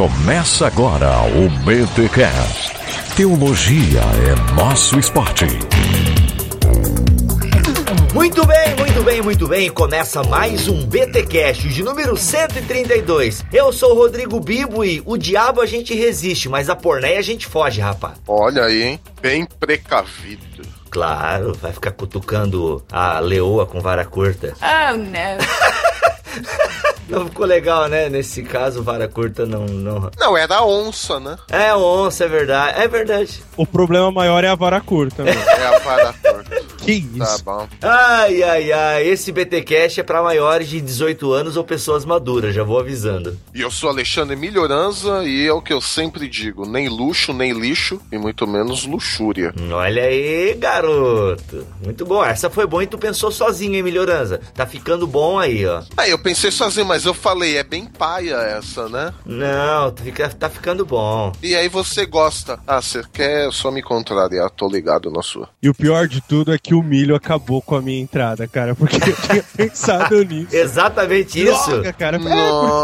Começa agora o BTCast. Teologia é nosso esporte. Muito bem, muito bem, muito bem. Começa mais um BTcast de número 132. Eu sou o Rodrigo Bibo e o diabo a gente resiste, mas a pornéia a gente foge, rapaz. Olha aí, hein? Bem precavido. Claro, vai ficar cutucando a leoa com vara curta. Oh, no. Não ficou legal, né? Nesse caso, vara curta não, não. Não, era a onça, né? É onça, é verdade. É verdade. O problema maior é a vara curta, mano. É a vara curta. que Tá isso? bom. Ai, ai, ai. Esse BTcast é pra maiores de 18 anos ou pessoas maduras, já vou avisando. E eu sou Alexandre Melhoranza e é o que eu sempre digo: nem luxo, nem lixo e muito menos luxúria. Olha aí, garoto. Muito bom. Essa foi boa e tu pensou sozinho, hein, Melhorança? Tá ficando bom aí, ó. Aí eu pensei sozinho, mas eu falei, é bem paia essa, né? Não, tu fica, tá ficando bom. E aí você gosta. Ah, você quer só me contrariar, tô ligado na sua. E o pior de tudo é que o milho acabou com a minha entrada, cara, porque eu tinha pensado nisso. Exatamente isso. Droga, cara. É, porque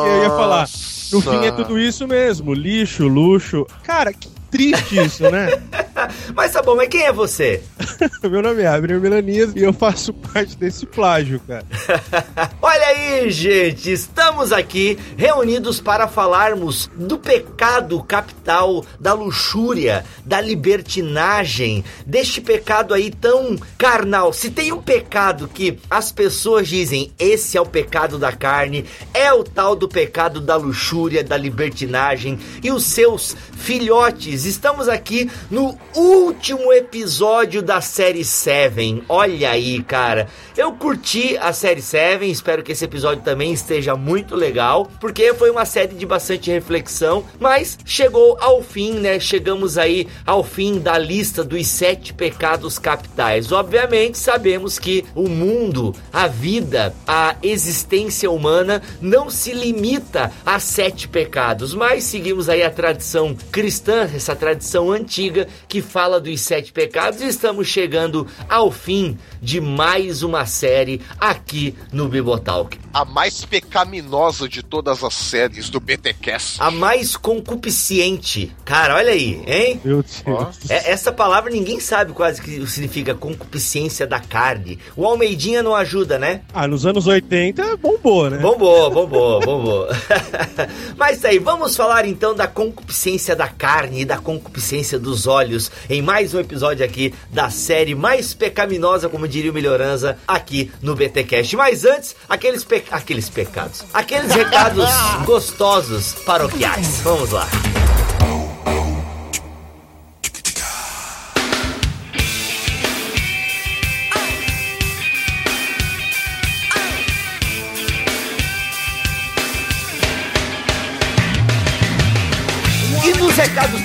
eu ia falar. No fim é tudo isso mesmo, lixo, luxo. Cara, que triste isso, né? Mas tá bom, mas quem é você? Meu nome é Abner Melanias e eu faço parte desse plágio, cara. Olha aí, gente, estamos aqui reunidos para falarmos do pecado capital, da luxúria, da libertinagem, deste pecado aí tão carnal. Se tem um pecado que as pessoas dizem, esse é o pecado da carne, é o tal do pecado da luxúria, da libertinagem e os seus filhotes. Estamos aqui no último episódio da série Seven. Olha aí, cara. Eu curti a série Seven, espero que esse episódio também esteja muito legal, porque foi uma série de bastante reflexão, mas chegou ao fim, né? Chegamos aí ao fim da lista dos sete pecados capitais. Obviamente, sabemos que o mundo, a vida, a existência humana não se limita a sete pecados, mas seguimos aí a tradição cristã, essa tradição antiga que fala dos sete pecados e estamos chegando ao fim de mais uma série aqui no Bibotalk. A mais pecaminosa de todas as séries do BTCast. A mais concupiscente. Cara, olha aí, hein? Meu Deus. Ó. É- essa palavra ninguém sabe quase que significa concupiscência da carne. O Almeidinha não ajuda, né? Ah, nos anos 80 bombou, né? Bombou, bombou, bombou. Mas aí, vamos falar então da concupiscência da carne e da concupiscência dos olhos em mais um episódio aqui da série mais pecaminosa, como diria o Melhoranza, aqui no BTcast. Mas antes, aqueles, pe... aqueles pecados, aqueles recados gostosos paroquiais. Vamos lá.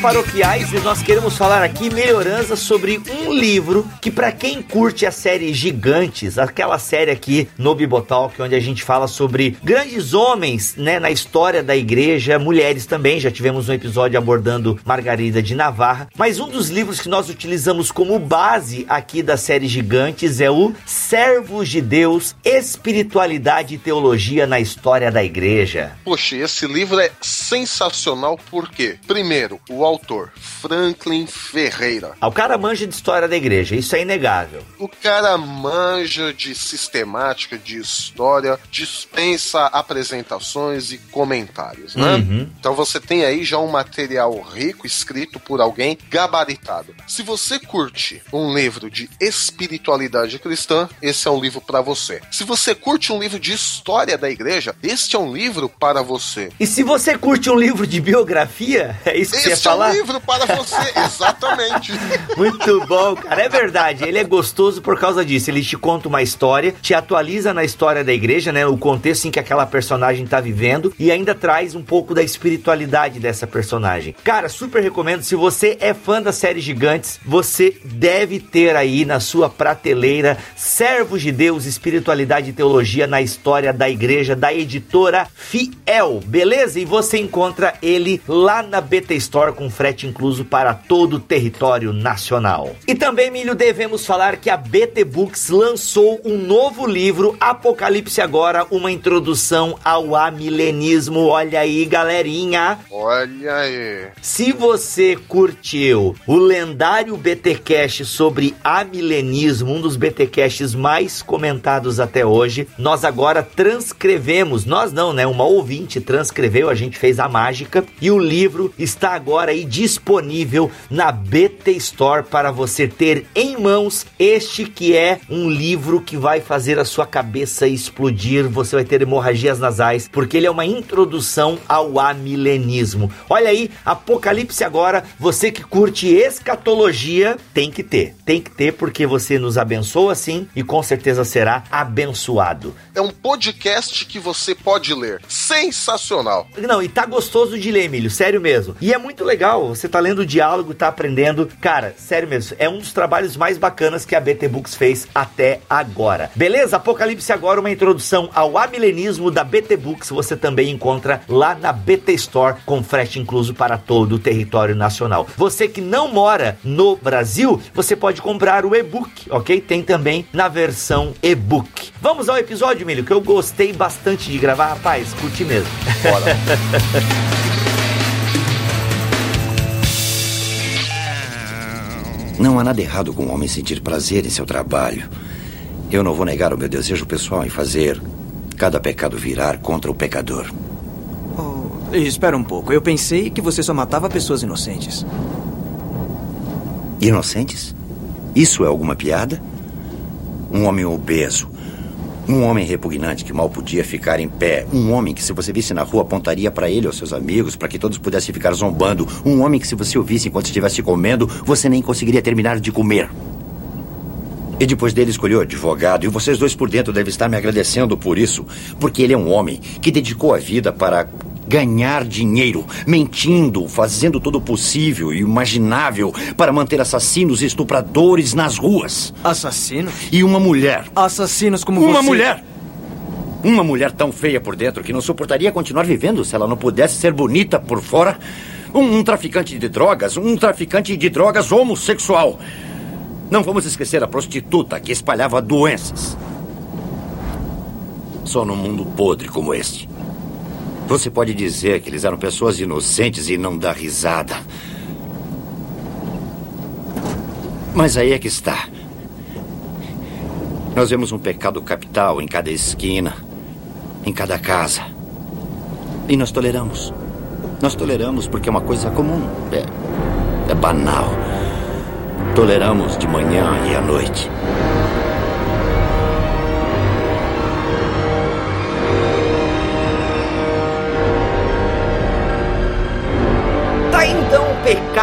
Paroquiais, nós queremos falar aqui melhorança sobre um livro que para quem curte a série Gigantes, aquela série aqui no Bibotalk, onde a gente fala sobre grandes homens, né, na história da igreja, mulheres também, já tivemos um episódio abordando Margarida de Navarra, mas um dos livros que nós utilizamos como base aqui da série Gigantes é o Servos de Deus, Espiritualidade e Teologia na História da Igreja. Poxa, esse livro é sensacional porque, primeiro, o autor, Franklin Ferreira. Ah, O cara manja de história da igreja, isso é inegável. O cara manja de sistemática, de história, dispensa apresentações e comentários, né? Uhum. Então você tem aí já um material rico escrito por alguém gabaritado. Se você curte um livro de espiritualidade cristã, esse é um livro para você. Se você curte um livro de história da igreja, este é um livro para você. E se você curte um livro de biografia, é isso que você Este é um falar? livro para você, exatamente. Muito bom, cara. É verdade. Ele é gostoso por causa disso. Ele te conta uma história, te atualiza na história da igreja, né? O contexto em que aquela personagem tá vivendo e ainda traz um pouco da espiritualidade dessa personagem. Cara, super recomendo. Se você é fã da série Gigantes, você deve ter aí na sua prateleira Servos de Deus, Espiritualidade e Teologia na história da igreja da editora Fiel, beleza? E você encontra ele lá na BT Store com frete incluso para todo o território nacional. E também, Milho, devemos falar que a BT Books lançou um novo livro, Apocalipse Agora, uma introdução ao amilenismo. Olha aí, galerinha. Olha aí. Se você curtiu o lendário BTcast sobre amilenismo, um dos BTcasts mais comentados até hoje, nós agora transcrevemos, nós não, né? Uma ouvinte transcreveu, a gente fez a mágica e o livro está agora aí disponível na BT Store para você ter em mãos este que é um livro que vai fazer a sua cabeça explodir, você vai ter hemorragias nasais, porque ele é uma introdução ao amilenismo. Olha aí, Apocalipse agora, você que curte escatologia, tem que ter. Tem que ter porque você nos abençoa sim e com certeza será abençoado. É um podcast que você pode ler. Sensacional. Não, e tá gostoso de ler, Emílio, sério mesmo. E é muito legal, você tá lendo o diálogo, tá aprendendo. Cara, sério mesmo, é um dos trabalhos mais bacanas que a BT Books fez até agora. Beleza? Apocalipse agora, uma introdução ao amilenismo da BT Books, você também encontra lá na BT Store com frete incluso para todo o território nacional. Você que não mora no Brasil, você pode comprar o e-book, ok? Tem também na versão e-book. Vamos ao episódio, Milho, que eu gostei bastante de gravar, rapaz, curti mesmo. Bora. Não há nada errado com um homem sentir prazer em seu trabalho. Eu não vou negar o meu desejo pessoal em fazer cada pecado virar contra o pecador. Oh, espera um pouco. Eu pensei que você só matava pessoas inocentes. Inocentes? Isso é alguma piada? Um homem obeso. Um homem repugnante que mal podia ficar em pé. Um homem que, se você visse na rua, apontaria para ele ou seus amigos para que todos pudessem ficar zombando. Um homem que, se você o visse enquanto estivesse comendo, você nem conseguiria terminar de comer. E depois dele escolheu advogado, e vocês dois por dentro devem estar me agradecendo por isso, porque ele é um homem que dedicou a vida para ganhar dinheiro, mentindo, fazendo todo o possível e imaginável para manter assassinos e estupradores nas ruas. Assassino? E uma mulher. Assassinos como Uma você. mulher! Uma mulher tão feia por dentro que não suportaria continuar vivendo se ela não pudesse ser bonita por fora. Um, um traficante de drogas, um traficante de drogas homossexual. Não vamos esquecer a prostituta que espalhava doenças. Só num mundo podre como este. Você pode dizer que eles eram pessoas inocentes e não dar risada. Mas aí é que está. Nós vemos um pecado capital em cada esquina, em cada casa. E nós toleramos. Nós toleramos porque é uma coisa comum. É, é banal. Toleramos de manhã e à noite.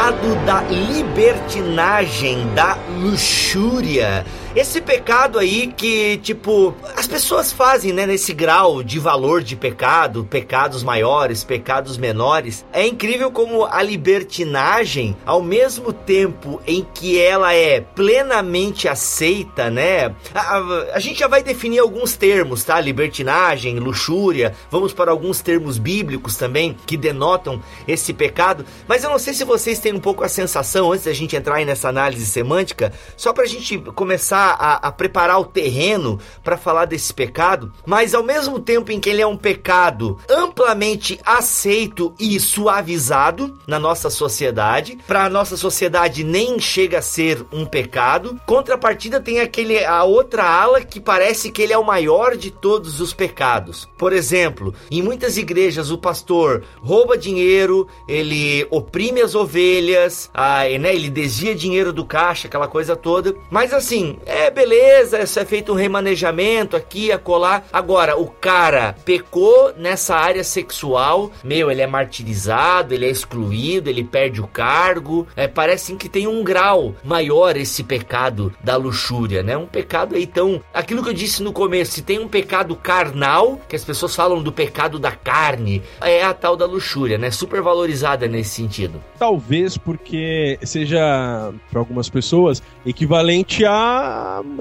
Pecado da libertinagem, da luxúria. Esse pecado aí que, tipo, as pessoas fazem, né, nesse grau de valor de pecado, pecados maiores, pecados menores. É incrível como a libertinagem, ao mesmo tempo em que ela é plenamente aceita, né? A, a- a gente já vai definir alguns termos, tá? Libertinagem, luxúria. Vamos para alguns termos bíblicos também que denotam esse pecado. Mas eu não sei se vocês têm um pouco a sensação, antes da gente entrar aí nessa análise semântica, só pra gente começar a, a preparar o terreno para falar desse pecado, mas ao mesmo tempo em que ele é um pecado amplamente aceito e suavizado na nossa sociedade, para a nossa sociedade nem chega a ser um pecado. Contrapartida tem aquele a outra ala que parece que ele é o maior de todos os pecados. Por exemplo, em muitas igrejas o pastor rouba dinheiro, ele oprime as ovelhas, ah, né, ele desvia dinheiro do caixa, aquela coisa toda. Mas assim, é beleza, é feito um remanejamento aqui, acolá. Agora, o cara pecou nessa área sexual, meu, ele é martirizado, ele é excluído, ele perde o cargo. É, parece que tem um grau maior esse pecado da luxúria, né? Um pecado aí tão. Aquilo que eu disse no começo, se tem um pecado carnal, que as pessoas falam do pecado da carne, é a tal da luxúria, né? Super valorizada nesse sentido. talvez porque seja, para algumas pessoas, equivalente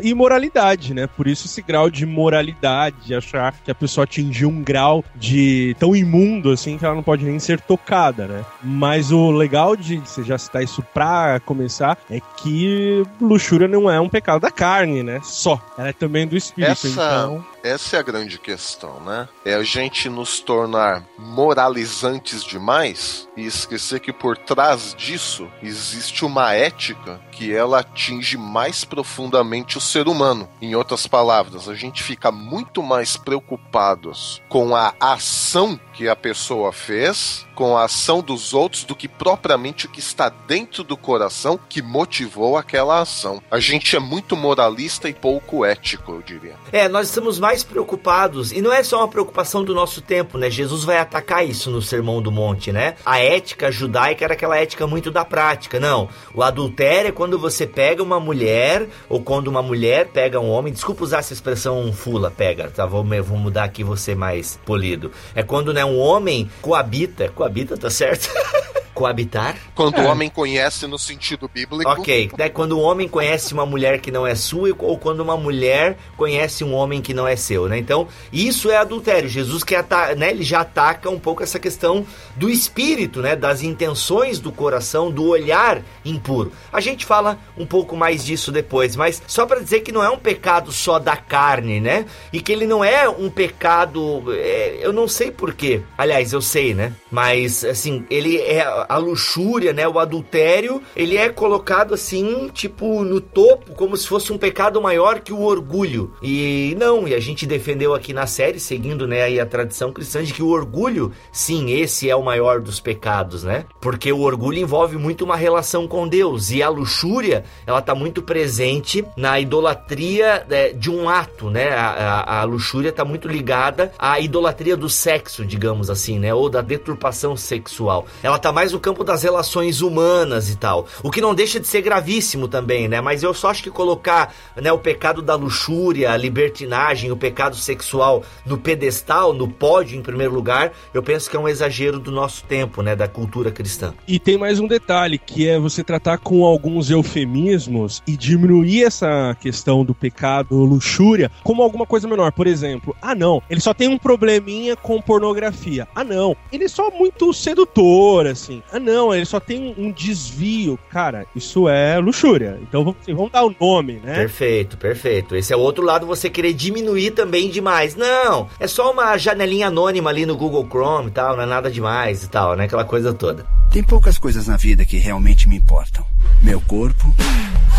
imoralidade, né? Por isso esse grau de moralidade, de achar que a pessoa atingiu um grau de tão imundo assim que ela não pode nem ser tocada, né? Mas o legal de você já citar isso pra começar é que luxúria não é um pecado da carne, né? Só. Ela é também do espírito. Essa, então... essa é a grande questão, né? É a gente nos tornar moralizantes demais e esquecer que por trás disso existe uma ética que ela atinge mais profundamente o ser humano. Em outras palavras, a gente fica muito mais preocupados com a ação que a pessoa fez, com a ação dos outros, do que propriamente o que está dentro do coração que motivou aquela ação. A gente é muito moralista e pouco ético, eu diria. É, nós estamos mais preocupados, e não é só uma preocupação do nosso tempo, né? Jesus vai atacar isso no Sermão do Monte, né? A ética judaica era aquela ética muito da prática. Não, o adultério é quando você pega uma mulher, ou quando uma mulher pega um homem, desculpa usar essa expressão fula, pega, tá? Vou, vou mudar aqui, você mais polido. É quando, né, um homem coabita, coabita, tá certo? coabitar. Quando é. o homem conhece no sentido bíblico. Ok, né, quando um homem conhece uma mulher que não é sua ou quando uma mulher conhece um homem que não é seu, né? Então, isso é adultério. Jesus que né, ele já ataca um pouco essa questão do espírito, né, das intenções do coração, do olhar impuro. A gente fala um pouco mais disso depois, mas só para dizer que não é um pecado só da carne, né? E que ele não é um pecado, é, eu não sei porquê. Aliás, eu sei, né? Mas assim, ele é a luxúria, né, o adultério, ele é colocado assim, tipo, no topo, como se fosse um pecado maior que o orgulho. E não, e a gente defendeu aqui na série, seguindo, né, aí a tradição cristã de que o orgulho, sim, esse é o maior dos pecados, né? Porque o orgulho envolve muito uma relação com Deus e a luxúria, ela tá muito presente na idolatria é, de um ato, né? A, a, a luxúria tá muito ligada à idolatria do sexo, digamos assim, né? Ou da deturpação sexual. Ela tá mais no campo das relações humanas e tal. O que não deixa de ser gravíssimo também, né? Mas eu só acho que colocar né, o pecado da luxúria, a libertinagem, o pecado sexual no pedestal, no pódio em primeiro lugar, eu penso que é um exagero do nosso tempo, né? Da cultura cristã. E tem mais um detalhe, que é você tratar com alguns eufemismos e diminuir essa questão do pecado luxúria como alguma coisa menor. Por exemplo, ah não, ele só tem um probleminha com pornografia. Ah não, ele é só muito sedutor, assim. Ah, não, ele só tem um desvio. Cara, isso é luxúria. Então vamos, vamos dar o nome, né? Perfeito, perfeito. Esse é o outro lado, você querer diminuir também demais. Não, é só uma janelinha anônima ali no Google Chrome e tal, não é nada demais e tal, né? Aquela coisa toda. Tem poucas coisas na vida que realmente me importam: meu corpo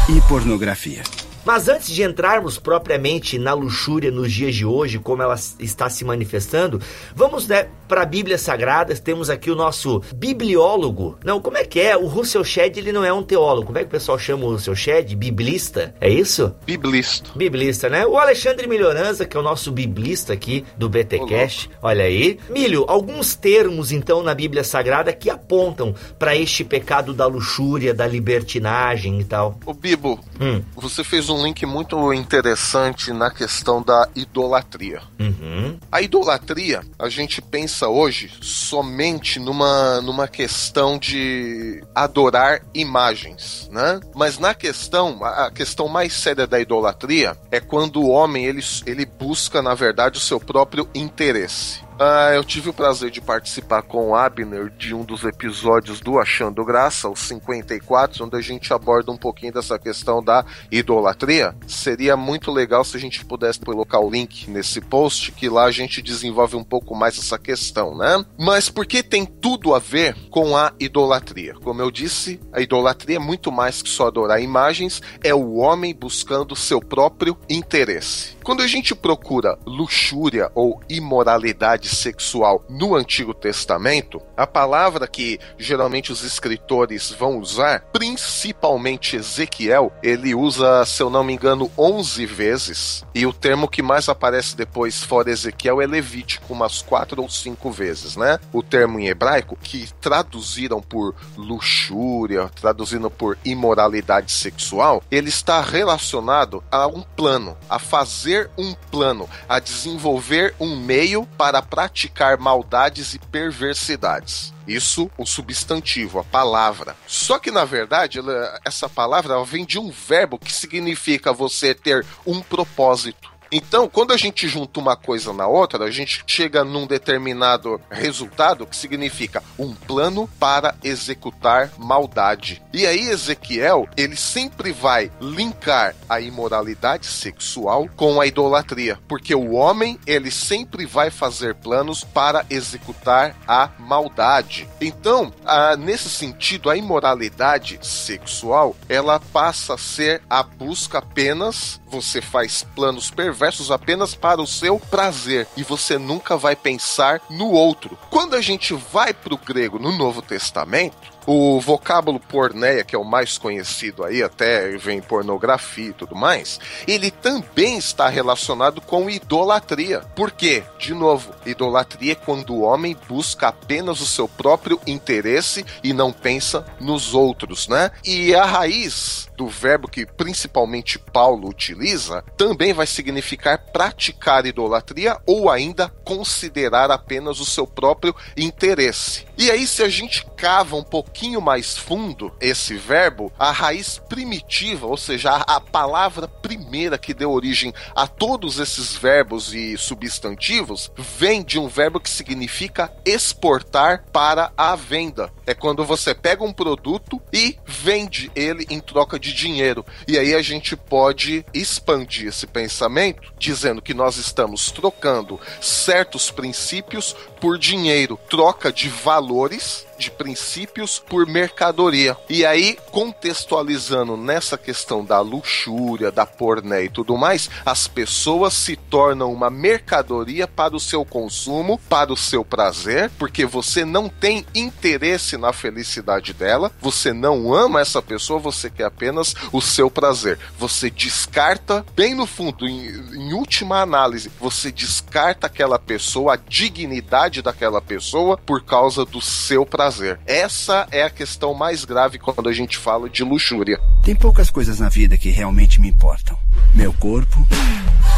e pornografia. Mas antes de entrarmos propriamente na luxúria nos dias de hoje, como ela está se manifestando, vamos né, para a Bíblia Sagrada. Temos aqui o nosso bibliólogo. Não, como é que é? O Russell Shedd, ele não é um teólogo. Como é que o pessoal chama o Russell Shedd? Biblista? É isso? Biblista. Biblista, né? O Alexandre Melhoranza, que é o nosso biblista aqui do BTcast. Olha aí. Milho, alguns termos então na Bíblia Sagrada que apontam para este pecado da luxúria, da libertinagem e tal. O Bibo, hum. você fez um um link muito interessante na questão da idolatria. Uhum. A idolatria, a gente pensa hoje somente numa, numa questão de adorar imagens, né? Mas na questão, a questão mais séria da idolatria é quando o homem ele, ele busca, na verdade, o seu próprio interesse. Uh, eu tive o prazer de participar com o Abner de um dos episódios do Achando Graça, os 54, onde a gente aborda um pouquinho dessa questão da idolatria. Seria muito legal se a gente pudesse colocar o link nesse post, que lá a gente desenvolve um pouco mais essa questão, né? Mas porque tem tudo a ver com a idolatria. Como eu disse, a idolatria é muito mais que só adorar imagens, é o homem buscando seu próprio interesse. Quando a gente procura luxúria ou imoralidade sexual no Antigo Testamento, a palavra que geralmente os escritores vão usar, principalmente Ezequiel, ele usa, se eu não me engano, 11 vezes, e o termo que mais aparece depois fora Ezequiel é Levítico, umas quatro ou cinco vezes, né? O termo em hebraico, que traduziram por luxúria, traduzindo por imoralidade sexual, ele está relacionado a um plano, a fazer ter um plano, a desenvolver um meio para praticar maldades e perversidades. Isso, o substantivo, a palavra. Só que, na verdade, essa palavra vem de um verbo que significa você ter um propósito. Então, quando a gente junta uma coisa na outra, a gente chega num determinado resultado que significa um plano para executar maldade. E aí, Ezequiel, ele sempre vai linkar a imoralidade sexual com a idolatria, porque o homem, ele sempre vai fazer planos para executar a maldade. Então, a, nesse sentido, a imoralidade sexual, ela passa a ser a busca apenas, você faz planos perversos versos apenas para o seu prazer e você nunca vai pensar no outro. Quando a gente vai para o grego no Novo Testamento, o vocábulo porneia, que é o mais conhecido aí, até vem pornografia e tudo mais, ele também está relacionado com idolatria. Por quê? De novo, idolatria é quando o homem busca apenas o seu próprio interesse e não pensa nos outros, né? E a raiz do verbo que principalmente Paulo utiliza também vai significar praticar idolatria ou ainda considerar apenas o seu próprio interesse. E aí, se a gente cava um pouquinho mais fundo esse verbo, a raiz primitiva, ou seja, a, palavra primeira que deu origem a todos esses verbos e substantivos, vem de um verbo que significa exportar para a venda. É quando você pega um produto e vende ele em troca de dinheiro. E aí a gente pode expandir esse pensamento dizendo que nós estamos trocando certos princípios por dinheiro, troca de valores de princípios por mercadoria. E aí, contextualizando nessa questão da luxúria, da porné e tudo mais, as pessoas se tornam uma mercadoria para o seu consumo, para o seu prazer, porque você não tem interesse na felicidade dela, você não ama essa pessoa, você quer apenas o seu prazer. Você descarta, bem no fundo, em, em última análise, você descarta aquela pessoa, a dignidade daquela pessoa por causa do seu prazer prazer. Essa é a questão mais grave quando a gente fala de luxúria. Tem poucas coisas na vida que realmente me importam: meu corpo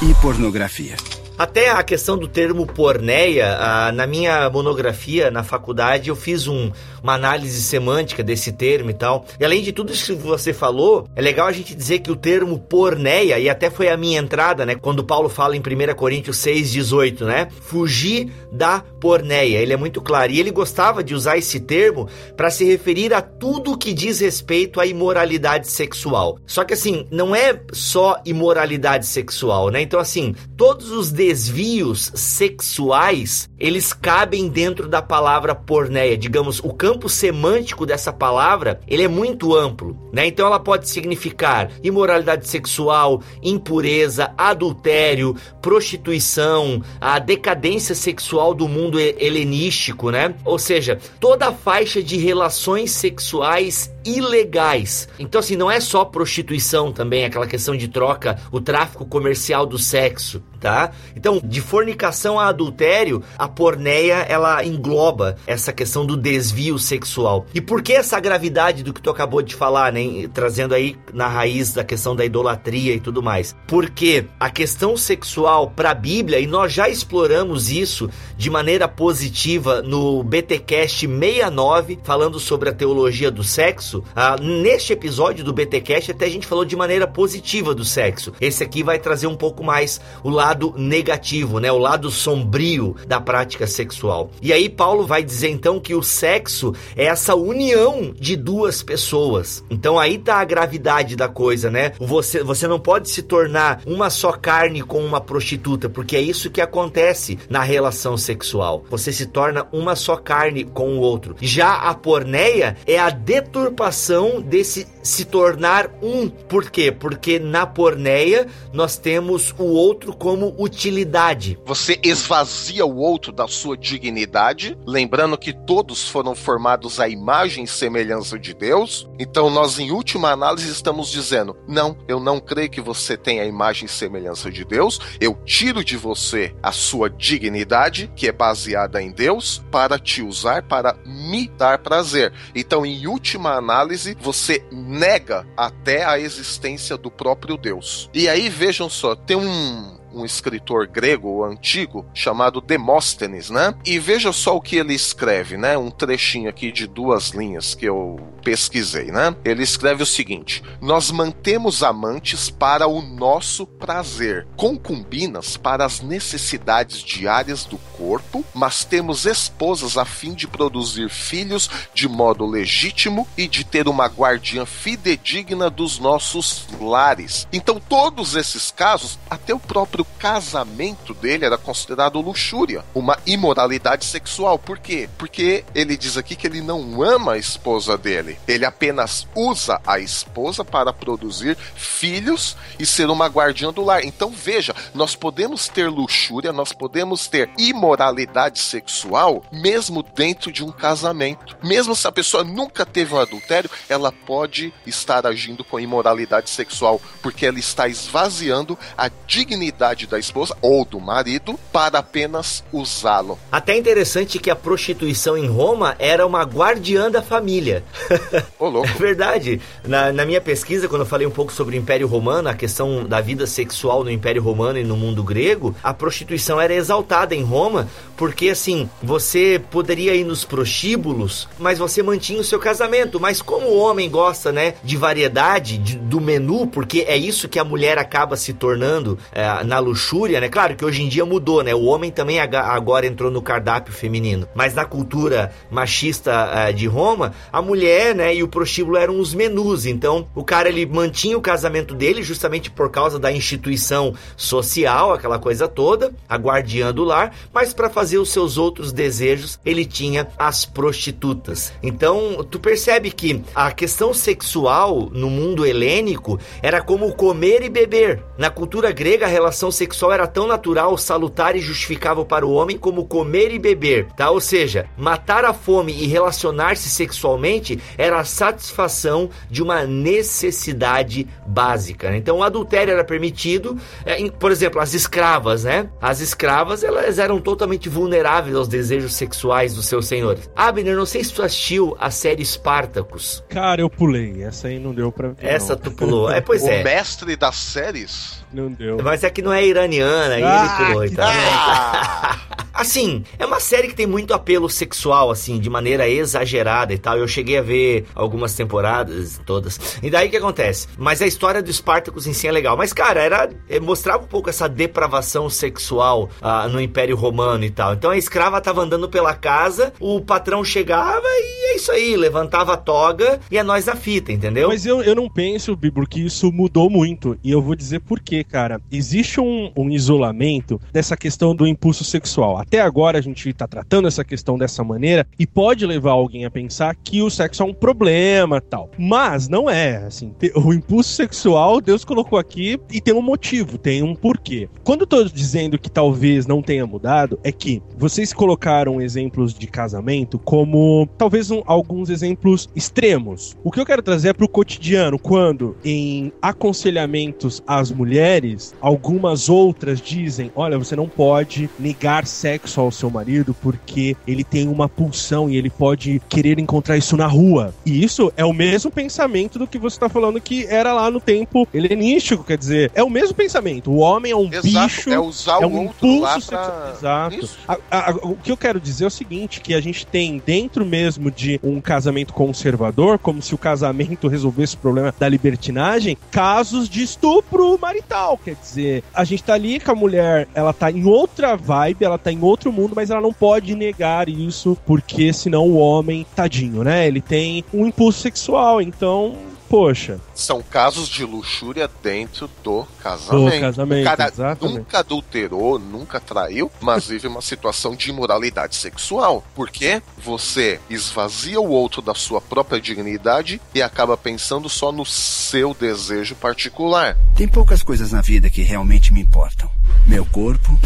e pornografia. Até a questão do termo porneia, ah, na minha monografia na faculdade eu fiz um, uma análise semântica desse termo e tal. E além de tudo isso que você falou, é legal a gente dizer que o termo porneia, e até foi a minha entrada, né, quando Paulo fala em 1 Coríntios 6,18, né, fugir da porneia. Ele é muito claro. E ele gostava de usar esse termo para se referir a tudo que diz respeito à imoralidade sexual. Só que assim, não é só imoralidade sexual, né? Então, assim, todos os desvios sexuais, eles cabem dentro da palavra porneia. Digamos, o campo semântico dessa palavra, ele é muito amplo, né? Então ela pode significar imoralidade sexual, impureza, adultério, prostituição, a decadência sexual do mundo helenístico, né? Ou seja, toda a faixa de relações sexuais ilegais. Então, assim, não é só prostituição também, aquela questão de troca, o tráfico comercial do sexo, tá? Então, de fornicação a adultério, a porneia, ela engloba essa questão do desvio sexual. E por que essa gravidade do que tu acabou de falar, né? Trazendo aí na raiz da questão da idolatria e tudo mais. Porque a questão sexual para a Bíblia, e nós já exploramos isso de maneira positiva no BTcast 69, falando sobre a teologia do sexo. Ah, neste episódio do BTcast até a gente falou de maneira positiva do sexo. Esse aqui vai trazer um pouco mais o lado negativo, né? O lado sombrio da prática sexual. E aí Paulo vai dizer então que o sexo é essa união de duas pessoas. Então aí tá a gravidade da coisa, né? Você, você não pode se tornar uma só carne com uma prostituta, porque é isso que acontece na relação sexual. Você se torna uma só carne com o outro. Já a porneia é a deturpação desse se tornar um. Por quê? Porque na porneia nós temos o outro como utilidade. Você esvazia o outro da sua dignidade, lembrando que todos foram formados à imagem e semelhança de Deus. Então nós, em última análise, estamos dizendo: não, eu não creio que você tenha a imagem e semelhança de Deus. Eu tiro de você a sua dignidade, que é baseada em Deus, para te usar para me dar prazer. Então, em última análise, você nega até a existência do próprio Deus. E aí vejam só, tem um um escritor grego antigo chamado Demóstenes, né? E veja só o que ele escreve, né? Um trechinho aqui de duas linhas que eu pesquisei, né? Ele escreve o seguinte: Nós mantemos amantes para o nosso prazer, concubinas para as necessidades diárias do corpo, mas temos esposas a fim de produzir filhos de modo legítimo e de ter uma guardiã fidedigna dos nossos lares. Então, todos esses casos, até o próprio casamento dele era considerado luxúria, uma imoralidade sexual. Por quê? Porque ele diz aqui que ele não ama a esposa dele. Ele apenas usa a esposa para produzir filhos e ser uma guardiã do lar. Então veja, nós podemos ter luxúria, nós podemos ter imoralidade sexual mesmo dentro de um casamento. Mesmo se a pessoa nunca teve um adultério, ela pode estar agindo com imoralidade sexual, porque ela está esvaziando a dignidade da esposa ou do marido para apenas usá-lo. Até interessante que a prostituição em Roma era uma guardiã da família. Ô, louco. É verdade. Na, na minha pesquisa, quando eu falei um pouco sobre o Império Romano, a questão da vida sexual no Império Romano e no mundo grego, a prostituição era exaltada em Roma, porque assim, você poderia ir nos prostíbulos, mas você mantinha o seu casamento. Mas como o homem gosta, né, de variedade, de, do menu, porque é isso que a mulher acaba se tornando é, na luxúria, né? Claro que hoje em dia mudou, né? O homem também agora entrou no cardápio feminino. Mas na cultura machista é, de Roma, a mulher, né, e o prostíbulo eram os menus. Então, o cara ele mantinha o casamento dele justamente por causa da instituição social, aquela coisa toda, a guardiã do lar, mas para fazer os seus outros desejos, ele tinha as prostitutas. Então, tu percebe que a questão sexual no mundo helênico era como comer e beber. Na cultura grega, a relação sexual era tão natural, salutar e justificável para o homem como comer e beber, tá? Ou seja, matar a fome e relacionar-se sexualmente era a satisfação de uma necessidade básica. Né? Então, o adultério era permitido, é, em, por exemplo, as escravas, né? As escravas, elas eram totalmente vulneráveis aos desejos sexuais dos seus senhores. Abner, não sei se tu assistiu a série Spartacus. Cara, eu pulei. Essa aí não deu pra ver. Essa não. tu pulou. É, pois o é. mestre das séries? Não deu. Mas é que não é iraniana, aí Ah, ele pulou, que então. Ah! Assim, é uma série que tem muito apelo sexual, assim, de maneira exagerada e tal. Eu cheguei a ver algumas temporadas, todas. E daí que acontece? Mas a história do Spartacus em si é legal. Mas, cara, era é, mostrava um pouco essa depravação sexual ah, no Império Romano e tal. Então a escrava tava andando pela casa, o patrão chegava e é isso aí, levantava a toga e é nós a fita, entendeu? Mas eu, eu não penso, Bibro, que isso mudou muito. E eu vou dizer por quê, cara. Existe um, um isolamento dessa questão do impulso sexual. Até agora a gente tá tratando essa questão dessa maneira e pode levar alguém a pensar que o sexo é um problema tal. Mas não é. Assim, o impulso sexual Deus colocou aqui e tem um motivo, tem um porquê. Quando eu tô dizendo que talvez não tenha mudado, é que vocês colocaram exemplos de casamento como talvez um- alguns exemplos extremos. O que eu quero trazer é pro cotidiano, quando em aconselhamentos às mulheres, algumas outras dizem: olha, você não pode negar sexo ao seu marido porque ele tem uma pulsão e ele pode querer encontrar isso na rua. E isso é o mesmo pensamento do que você tá falando que era lá no tempo helenístico, quer dizer, é o mesmo pensamento. O homem é um Exato, bicho, é usar é o um impulso pra... Exato. A- a- o que eu quero dizer é o seguinte, que a gente tem dentro mesmo de um casamento conservador, como se o casamento resolvesse o problema da libertinagem, casos de estupro marital, quer dizer, a gente tá ali com a mulher, ela tá em outra vibe, ela tá em outro mundo, mas ela não pode negar isso, porque senão o homem, tadinho, né, ele tem um impulso sexual, então, poxa, São casos de luxúria dentro do casamento. Do casamento, o cara exatamente. nunca adulterou, nunca traiu, mas vive uma situação de imoralidade sexual. Porque você esvazia o outro da sua própria dignidade e acaba pensando só no seu desejo particular. Tem poucas coisas na vida que realmente me importam: meu corpo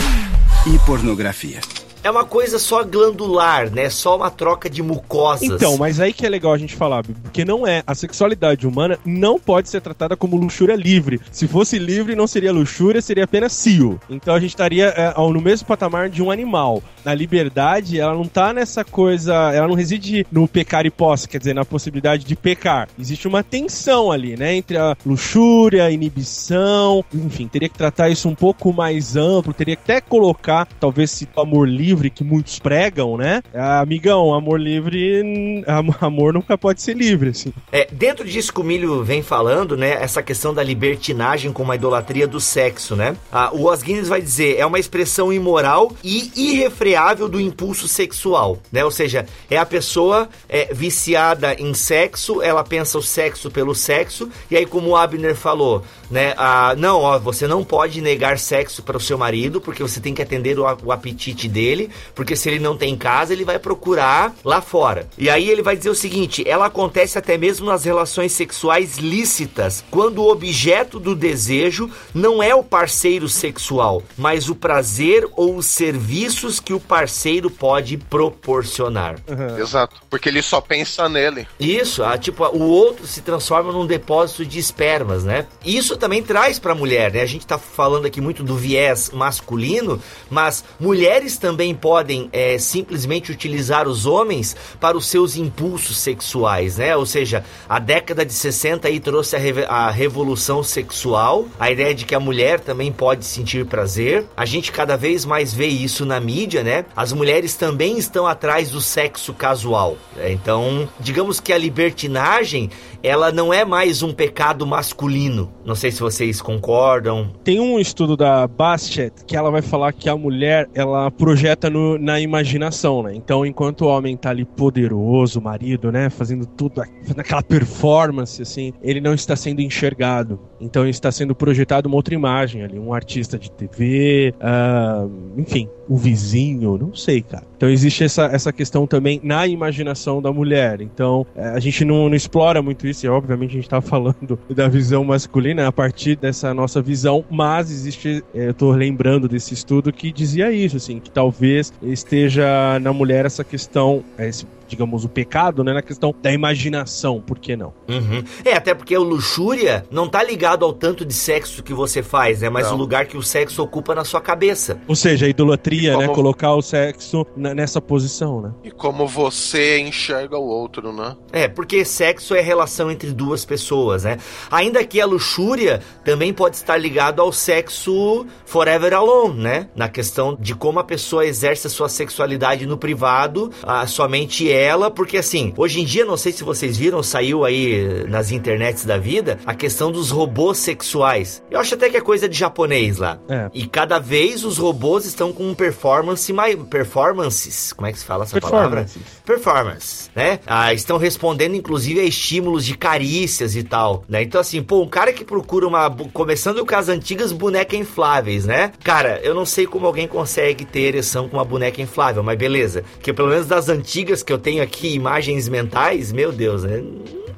e pornografia. É uma coisa só glandular, né? Só uma troca de mucosas. Então, mas aí que é legal a gente falar, porque não é. A sexualidade humana não pode ser tratada como luxúria livre. Se fosse livre, não seria luxúria, seria apenas cio. Então a gente estaria é, no mesmo patamar de um animal. Na liberdade, ela não tá nessa coisa. Ela não reside no pecar e posse, quer dizer, na possibilidade de pecar. Existe uma tensão ali, né? Entre a luxúria, a inibição, enfim, teria que tratar isso um pouco mais amplo, teria que até colocar, talvez, se o amor livre que muitos pregam, né? Ah, amigão, amor livre, am- amor nunca pode ser livre, assim. É, dentro disso que o Milho vem falando, né, essa questão da libertinagem como a idolatria do sexo, né? Ah, o Os Guinness vai dizer, é uma expressão imoral e irrefreável do impulso sexual, né? Ou seja, é a pessoa é, viciada em sexo, ela pensa o sexo pelo sexo, e aí como o Abner falou, né, ah, não, ó, você não pode negar sexo para o seu marido, porque você tem que atender o apetite dele, porque se ele não tem em casa, ele vai procurar lá fora. E aí ele vai dizer o seguinte: ela acontece até mesmo nas relações sexuais lícitas, quando o objeto do desejo não é o parceiro sexual, mas o prazer ou os serviços que o parceiro pode proporcionar. Exato. Porque ele só pensa nele. Isso, ah, tipo, o outro se transforma num depósito de espermas, né? Isso também traz pra mulher, né? A gente tá falando aqui muito do viés masculino, mas mulheres também podem é, simplesmente utilizar os homens para os seus impulsos sexuais, né? Ou seja, a década de 60 aí trouxe a, reve- a revolução sexual, a ideia de que a mulher também pode sentir prazer. A gente cada vez mais vê isso na mídia, né? As mulheres também estão atrás do sexo casual. né? Então, digamos que a libertinagem, ela não é mais um pecado masculino. Não sei se vocês concordam. Tem um estudo da Bastet que ela vai falar que a mulher ela projeta no- na imaginação, né? Então, enquanto o homem tá ali poderoso, marido, né, fazendo tudo, fazendo aquela performance assim, ele não está sendo enxergado. Então, está sendo projetado uma outra imagem ali, um artista de TV, ah, enfim, o vizinho, não sei, cara. Então, existe essa, essa questão também na imaginação da mulher. Então, eh, a gente não, não explora muito isso, e obviamente a gente tá falando da visão masculina a partir dessa nossa visão, mas existe, eh, eu tô lembrando desse estudo que dizia isso, assim, que talvez esteja na mulher essa questão, eh, esse, digamos, o pecado, né, na questão da imaginação, por que não? Uhum. É, até porque o luxúria não tá ligado ao tanto de sexo que você faz, né? Mas Não. o lugar que o sexo ocupa na sua cabeça. Ou seja, a idolatria, né, como- colocar o sexo nessa posição, né? E como você enxerga o outro, né? É, porque sexo é relação entre duas pessoas, né? Ainda que a luxúria também pode estar ligado ao sexo forever alone, né? Na questão de como a pessoa exerce a sua sexualidade no privado, ah, somente ela, porque assim, hoje em dia, não sei se vocês viram, saiu aí nas internets da vida, a questão dos robôs sexuais. Eu acho até que é coisa de japonês lá. É. E cada vez os robôs estão com um performance mais... Performances, como é que se fala essa palavra? Performance, né? Ah, estão respondendo inclusive a estímulos de carícias e tal, né? Então assim, pô, um cara que procura uma começando com as antigas bonecas infláveis, né? Cara, eu não sei como alguém consegue ter ereção com uma boneca inflável, mas beleza. Que pelo menos das antigas que eu tenho aqui imagens mentais, meu Deus, né?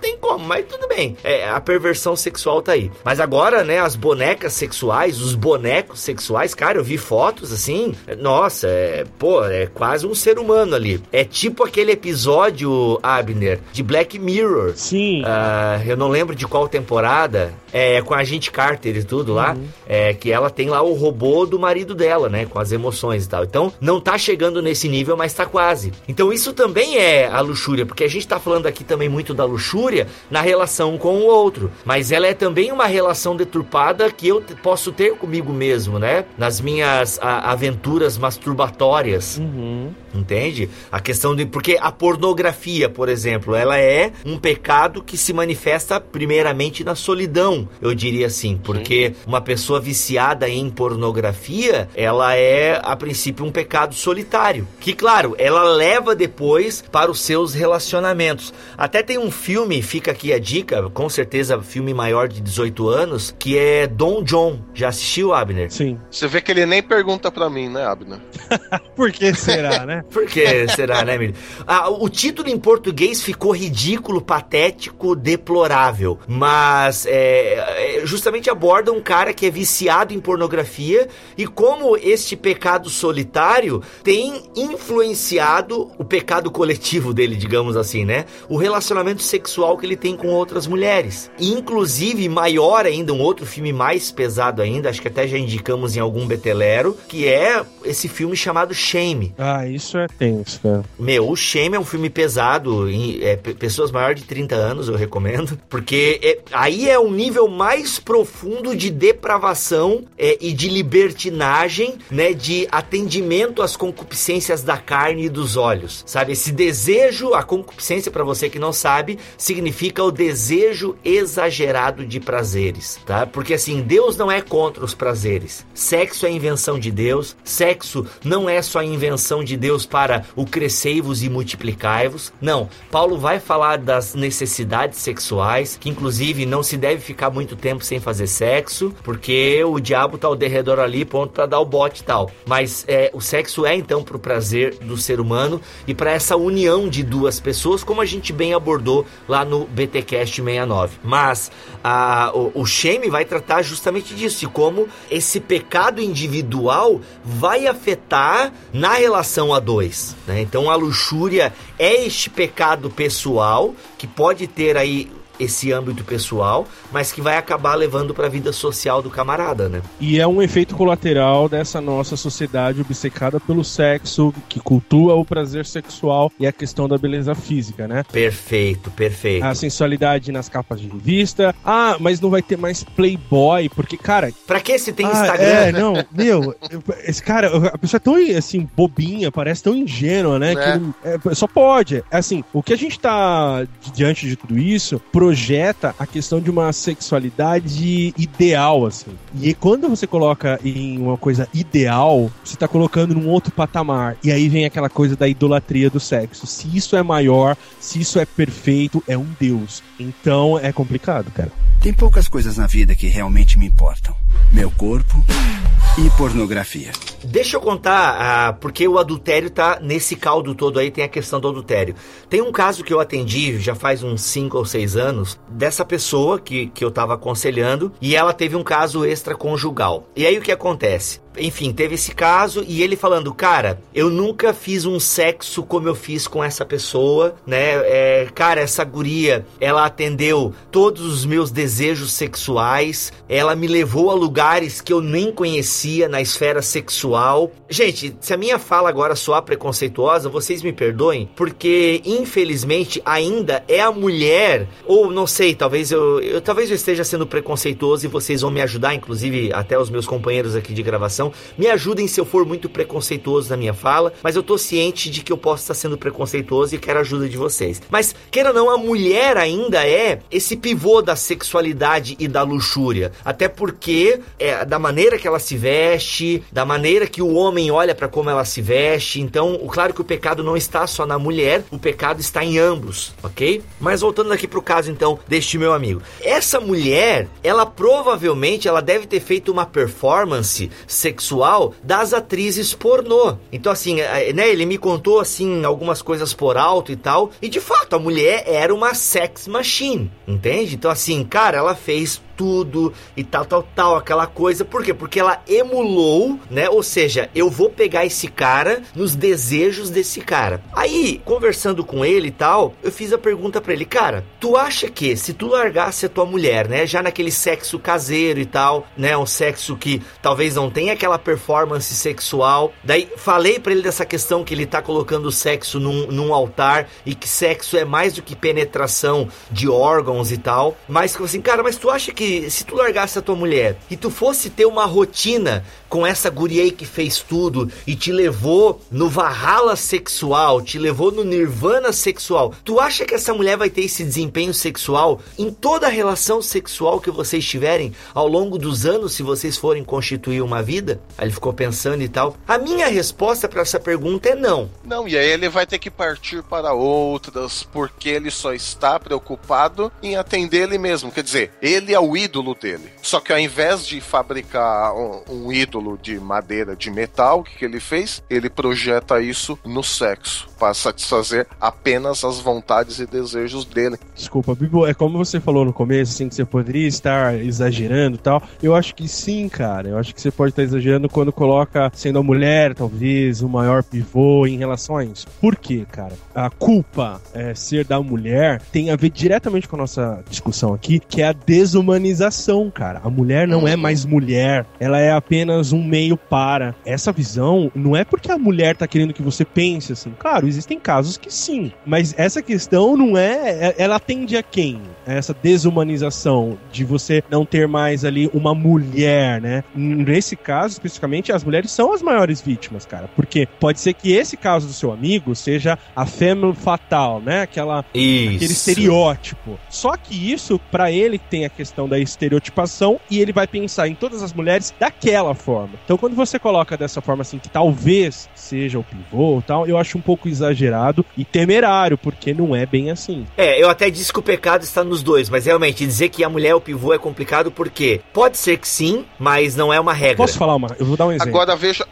Tem como, mas tudo bem. É, a perversão sexual tá aí. Mas agora, né, as bonecas sexuais, os bonecos sexuais, cara, eu vi fotos assim. Nossa, é, pô, é quase um ser humano ali. É tipo aquele episódio, Abner, de Black Mirror. Sim. Ah, eu não lembro de qual temporada. É com a gente Carter e tudo lá. É que ela tem lá o robô do marido dela, né? Com as emoções e tal. Então, não tá chegando nesse nível, mas tá quase. Então, isso também é a luxúria, porque a gente tá falando aqui também muito da luxúria na relação com o outro. Mas ela é também uma relação deturpada que eu posso ter comigo mesmo, né? Nas minhas a- aventuras masturbatórias. Uhum. Entende? A questão de. Porque a pornografia, por exemplo, ela é um pecado que se manifesta primeiramente na solidão, eu diria assim. Porque uma pessoa viciada em pornografia, ela é, a princípio, um pecado solitário. Que, claro, ela leva depois para os seus relacionamentos. Até tem um filme, fica aqui a dica, com certeza filme maior de 18 anos, que é Don John. Já assistiu, Abner? Sim. Você vê que ele nem pergunta pra mim, né, Abner? Por que será, né? Por que será, né, Emílio? Ah, o título em português ficou ridículo, patético, deplorável. Mas é, é, justamente aborda um cara que é viciado em pornografia e como este pecado solitário tem influenciado o pecado coletivo dele, digamos assim, né? O relacionamento sexual que ele tem com outras mulheres. E, inclusive, maior ainda, um outro filme mais pesado ainda, acho que até já indicamos em algum betelero, que é esse filme chamado Shame. Ah, isso é tenso, cara. Meu, o Shame é um filme pesado, em, é, pe- pessoas maiores de 30 anos eu recomendo, porque é- aí é um nível mais profundo de depravação é, e de libertinagem, né, de atendimento às concupiscências da carne e dos olhos, sabe? Esse desejo, a concupiscência, para você que não sabe, significa o desejo exagerado de prazeres, tá? Porque assim, Deus não é contra os prazeres. Sexo é invenção de Deus, sexo não é só invenção de Deus para o crescei-vos e multiplicai-vos. Não, Paulo vai falar das necessidades sexuais, que inclusive não se deve ficar muito tempo sem fazer sexo, porque o diabo tá ao derredor ali, ponto para dar o bote e tal. Mas é, o sexo é então pro prazer do ser humano e para essa união de duas pessoas, como a gente bem abordou lá no BTcast 69. Mas a, o, o Shame vai tratar justamente disso, de como esse pecado individual vai afetar na relação a dois. Né? Então a luxúria é este pecado pessoal que pode ter aí esse âmbito pessoal, mas que vai acabar levando para a vida social do camarada, né? E é um efeito colateral dessa nossa sociedade obcecada pelo sexo, que cultua o prazer sexual e a questão da beleza física, né? Perfeito, perfeito. A sensualidade nas capas de revista. Ah, mas não vai ter mais Playboy, porque, cara. Pra que se tem ah, Instagram? É, não, meu, esse cara, a pessoa é tão assim, bobinha, parece tão ingênua, né? É. Que é, só pode. Assim, o que a gente tá diante de tudo isso projeta a questão de uma sexualidade ideal, assim. E quando você coloca em uma coisa ideal, você tá colocando num outro patamar. E aí vem aquela coisa da idolatria do sexo. Se isso é maior, se isso é perfeito, é um deus. Então é complicado, cara. Tem poucas coisas na vida que realmente me importam: meu corpo e pornografia. Deixa eu contar, ah, porque o adultério tá nesse caldo todo aí, tem a questão do adultério. Tem um caso que eu atendi já faz uns 5 ou 6 anos, dessa pessoa que, que eu tava aconselhando, e ela teve um caso extraconjugal. E aí o que acontece? Enfim, teve esse caso e ele falando, cara, eu nunca fiz um sexo como eu fiz com essa pessoa, né? É, cara, essa guria, ela atendeu todos os meus desejos sexuais, ela me levou a lugares que eu nem conhecia na esfera sexual. Gente, se a minha fala agora soar preconceituosa, vocês me perdoem, porque infelizmente ainda é a mulher, ou não sei, talvez eu, eu talvez eu esteja sendo preconceituoso e vocês vão me ajudar, inclusive até os meus companheiros aqui de gravação, me ajudem se eu for muito preconceituoso na minha fala, mas eu tô ciente de que eu posso estar sendo preconceituoso e quero a ajuda de vocês. Mas, queira ou não, a mulher ainda é esse pivô da sexualidade e da luxúria. Até porque é da maneira que ela se veste, da maneira que o homem olha para como ela se veste. Então, claro que o pecado não está só na mulher, o pecado está em ambos, ok? Mas voltando aqui pro caso então deste meu amigo. Essa mulher, ela provavelmente ela deve ter feito uma performance sexual das atrizes pornô. Então assim, eh, né, ele me contou assim algumas coisas por alto e tal, e de fato a mulher era uma sex machine, entende? Então assim, cara, ela fez tudo e tal, tal, tal, aquela coisa. Por quê? Porque ela emulou, né? Ou seja, eu vou pegar esse cara nos desejos desse cara. Aí, conversando com ele e tal, eu fiz a pergunta pra ele, cara, tu acha que se tu largasse a tua mulher, né? Já naquele sexo caseiro e tal, né? Um sexo que talvez não tenha aquela performance sexual. Daí, falei pra ele dessa questão que ele tá colocando o sexo num, num altar e que sexo é mais do que penetração de órgãos e tal. Mas, assim, cara, mas tu acha que se tu largasse a tua mulher e tu fosse ter uma rotina com essa guria aí que fez tudo e te levou no Valhalla sexual, te levou no Nirvana sexual, tu acha que essa mulher vai ter esse desempenho sexual em toda a relação sexual que vocês tiverem ao longo dos anos, se vocês forem constituir uma vida? Aí ele ficou pensando e tal. A minha resposta para essa pergunta é não. Não, e aí ele vai ter que partir para outras, porque ele só está preocupado em atender ele mesmo. Quer dizer, ele é o ídolo dele. Só que ao invés de fabricar um, um ídolo de madeira, de metal, o que, que ele fez? Ele projeta isso no sexo, para satisfazer apenas as vontades e desejos dele. Desculpa, Bibo, é como você falou no começo, assim, que você poderia estar exagerando e tal. Eu acho que sim, cara. Eu acho que você pode estar exagerando quando coloca, sendo a mulher, talvez, o maior pivô em relação a isso. Por quê, cara? A culpa é, ser da mulher tem a ver diretamente com a nossa discussão aqui, que é a desumanização, cara. A mulher não é mais mulher, ela é apenas um meio para. Essa visão não é porque a mulher tá querendo que você pense assim. Claro, existem casos que sim, mas essa questão não é. é ela atende a quem? Essa desumanização de você não ter mais ali uma mulher, né? Nesse caso, especificamente, as mulheres são as maiores vítimas, cara. Porque pode ser que esse caso do seu amigo seja a femme fatal, né? Aquela, Isso. aquele estereótipo. Só que isso, para ele, tem a questão da estereotipação e ele vai pensar em todas as mulheres daquela forma. Então, quando você coloca dessa forma assim, que talvez seja o pivô tal, eu acho um pouco exagerado e temerário, porque não é bem assim. É, eu até disse que o pecado está nos dois, mas realmente dizer que a mulher é o pivô é complicado porque pode ser que sim, mas não é uma regra. Posso falar uma? Eu vou dar um exemplo. Agora veja.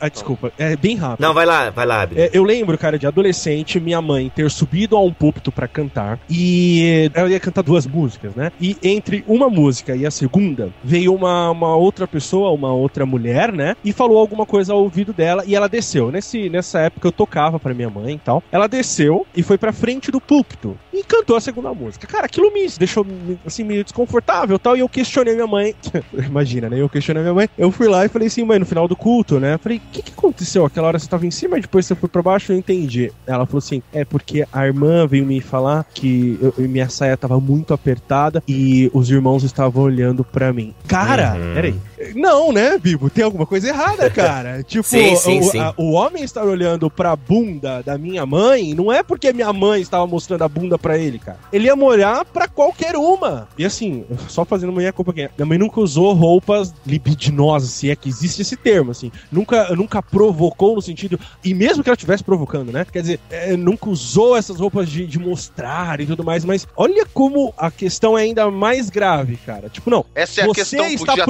Ah, desculpa, é bem rápido. Não, vai lá, vai lá. É, eu lembro, cara, de adolescente, minha mãe ter subido a um púlpito pra cantar e ela ia cantar duas músicas, né? E entre uma música e a segunda veio uma, uma outra pessoa, uma outra mulher, né? E falou alguma coisa ao ouvido dela e ela desceu. Nesse, nessa época eu tocava pra minha mãe e tal. Ela desceu e foi pra frente do púlpito e cantou a segunda música. Cara, aquilo me deixou assim meio desconfortável e tal. E eu questionei minha mãe. Imagina, né? Eu questionei minha mãe. Eu fui lá e falei assim, mãe, no final do culto, né? Eu falei, o que, que aconteceu? Aquela hora você tava em cima e depois você foi pra baixo, eu entendi. Ela falou assim: é porque a irmã veio me falar que eu- minha saia tava muito apertada e os irmãos estavam olhando pra mim. Cara, Uhum. peraí. Não, né, Bibo? Tem alguma coisa errada, cara. tipo, Sim, sim, o, sim. a- o homem estar olhando pra bunda da minha mãe não é porque minha mãe estava mostrando a bunda pra ele, cara. Ele ia molhar pra qualquer uma. E assim, só fazendo minha culpa aqui. Minha mãe nunca usou roupas libidinosas, se é que existe esse termo, assim. Nunca, nunca provocou no sentido. E mesmo que ela estivesse provocando, né? Quer dizer, é, nunca usou essas roupas de, de mostrar e tudo mais. Mas olha como a questão é ainda mais grave, cara. Tipo, não. Essa é a Você questão, está podia estar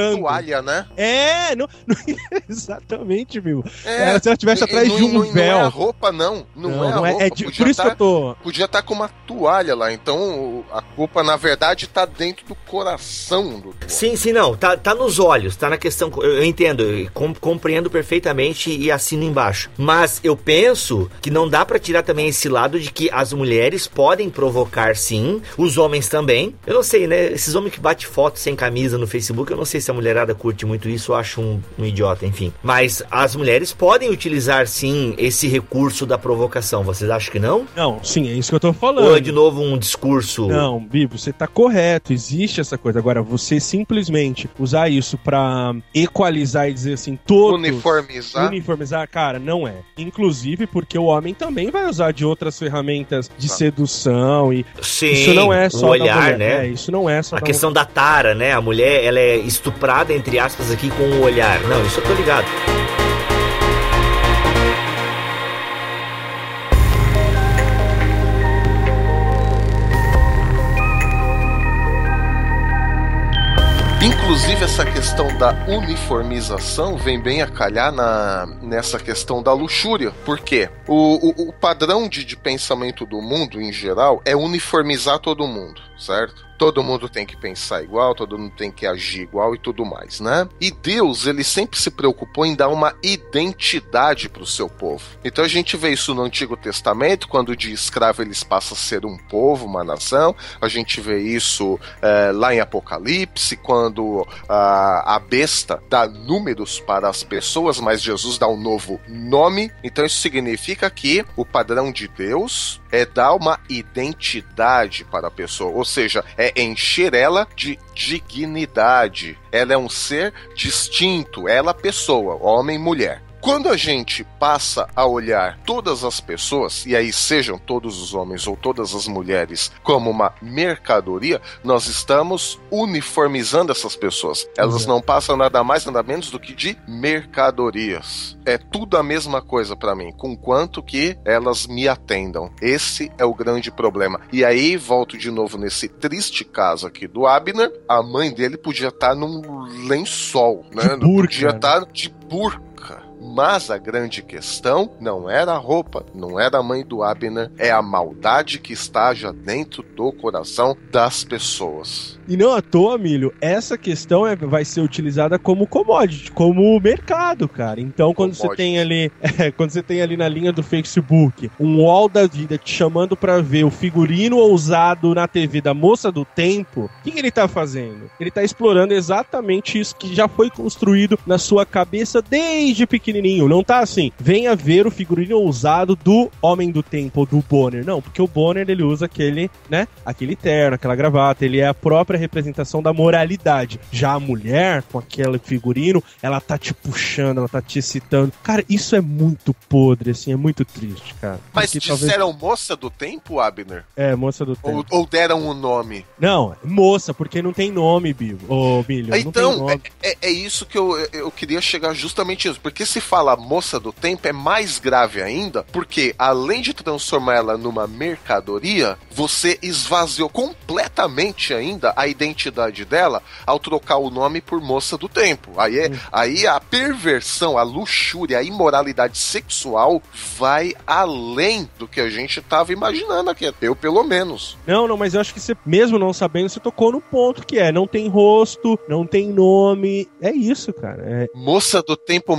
uma toalha, né? É, não, não- exatamente, viu? É, É, se ela estivesse E- atrás não- de um não, Não é véu. a roupa, não. Não, é a roupa. é de- por isso tá- que eu tô. Podia estar com uma toalha lá. Então a culpa, na verdade, tá dentro do coração do. Sim, sim, não. Tá, tá nos olhos, tá na questão. Eu, eu entendo, eu com- compreendo perfeitamente e assino embaixo. Mas eu penso que não dá pra tirar também esse lado de que as mulheres podem provocar sim, os homens também. Eu não sei, né? Esses homens que batem foto sem camisa no Facebook, eu não sei se a mulherada curte muito isso, eu acho um, um idiota, enfim. Mas as mulheres podem utilizar sim esse recurso da provocação. Vocês acham que não? Não, sim, é isso que eu tô falando. Ou é de novo um discurso. Não, Bibo, você tá correto, existe essa coisa. Agora, você simplesmente usar isso pra equalizar e dizer assim, todos... Uniformizar. Uniformizar, cara, não é. Inclusive porque o homem também vai usar de outras ferramentas de Tá. sedução e Sim, isso não é só o da olhar, mulher. né? É, isso não é só A da questão da tara, né? A mulher, ela é estuprada, entre aspas, aqui com o olhar. Não, isso eu tô ligado. Inclusive, essa questão da uniformização vem bem a calhar na, nessa questão da luxúria. Por quê? O, o, o padrão de, de pensamento do mundo, em geral, é uniformizar todo mundo, certo? Todo mundo tem que pensar igual, todo mundo tem que agir igual e tudo mais, né? E Deus, ele sempre se preocupou em dar uma identidade para o seu povo. Então a gente vê isso no Antigo Testamento, quando de escravo eles passam a ser um povo, uma nação. A gente vê isso eh, lá em Apocalipse, quando ah, a besta dá números para as pessoas, mas Jesus dá um novo nome. Então isso significa que o padrão de Deus é dar uma identidade para a pessoa, ou seja, é encher ela de dignidade. Ela é um ser distinto, ela pessoa, homem e mulher. Quando a gente passa a olhar todas as pessoas, e aí sejam todos os homens ou todas as mulheres, como uma mercadoria, nós estamos uniformizando essas pessoas. Elas não passam nada mais, nada menos do que de mercadorias. É tudo a mesma coisa para mim, com quanto que elas me atendam. Esse é o grande problema. E aí, volto de novo nesse triste caso aqui do Abner, a mãe dele podia estar num lençol, né? De burca, podia né? estar de burca. Mas a grande questão não era a roupa, não era a mãe do Abner, é a maldade que está já dentro do coração das pessoas. E não à toa, Milho, essa questão é- vai ser utilizada como commodity, como mercado, cara. Então, quando você Commodity. tem ali, é, quando você tem ali na linha do Facebook um wall da vida te chamando pra ver o figurino ousado na TV da moça do tempo, o que, que ele tá fazendo? Ele tá explorando exatamente isso que já foi construído na sua cabeça desde pequenininho. Não tá assim, venha ver o figurino ousado do Homem do Tempo, do Bonner. Não, porque o Bonner ele usa aquele, né, aquele terno, aquela gravata, ele é a própria representação da moralidade. Já a mulher, com aquele figurino, ela tá te puxando, ela tá te excitando. Cara, isso é muito podre, assim, é muito triste, cara. Mas Porque talvez- disseram moça do tempo, Abner? É, moça do tempo. Ou, ou deram um nome? Não, moça, porque não tem nome, Bibo. Ô, não tem Então, é, é- é isso que eu, eu queria chegar justamente isso. Porque se fala moça do tempo é mais grave ainda, porque além de transformar ela numa mercadoria, você esvaziou completamente ainda a identidade dela ao trocar o nome por moça do tempo. Aí, é, aí a perversão, a luxúria, a imoralidade sexual vai além do que a gente estava imaginando aqui. Eu, pelo menos. Não, não, mas eu acho que você, mesmo não sabendo, você tocou no ponto que é, não tem rosto, não tem nome. É isso, cara. É, Moça do tempo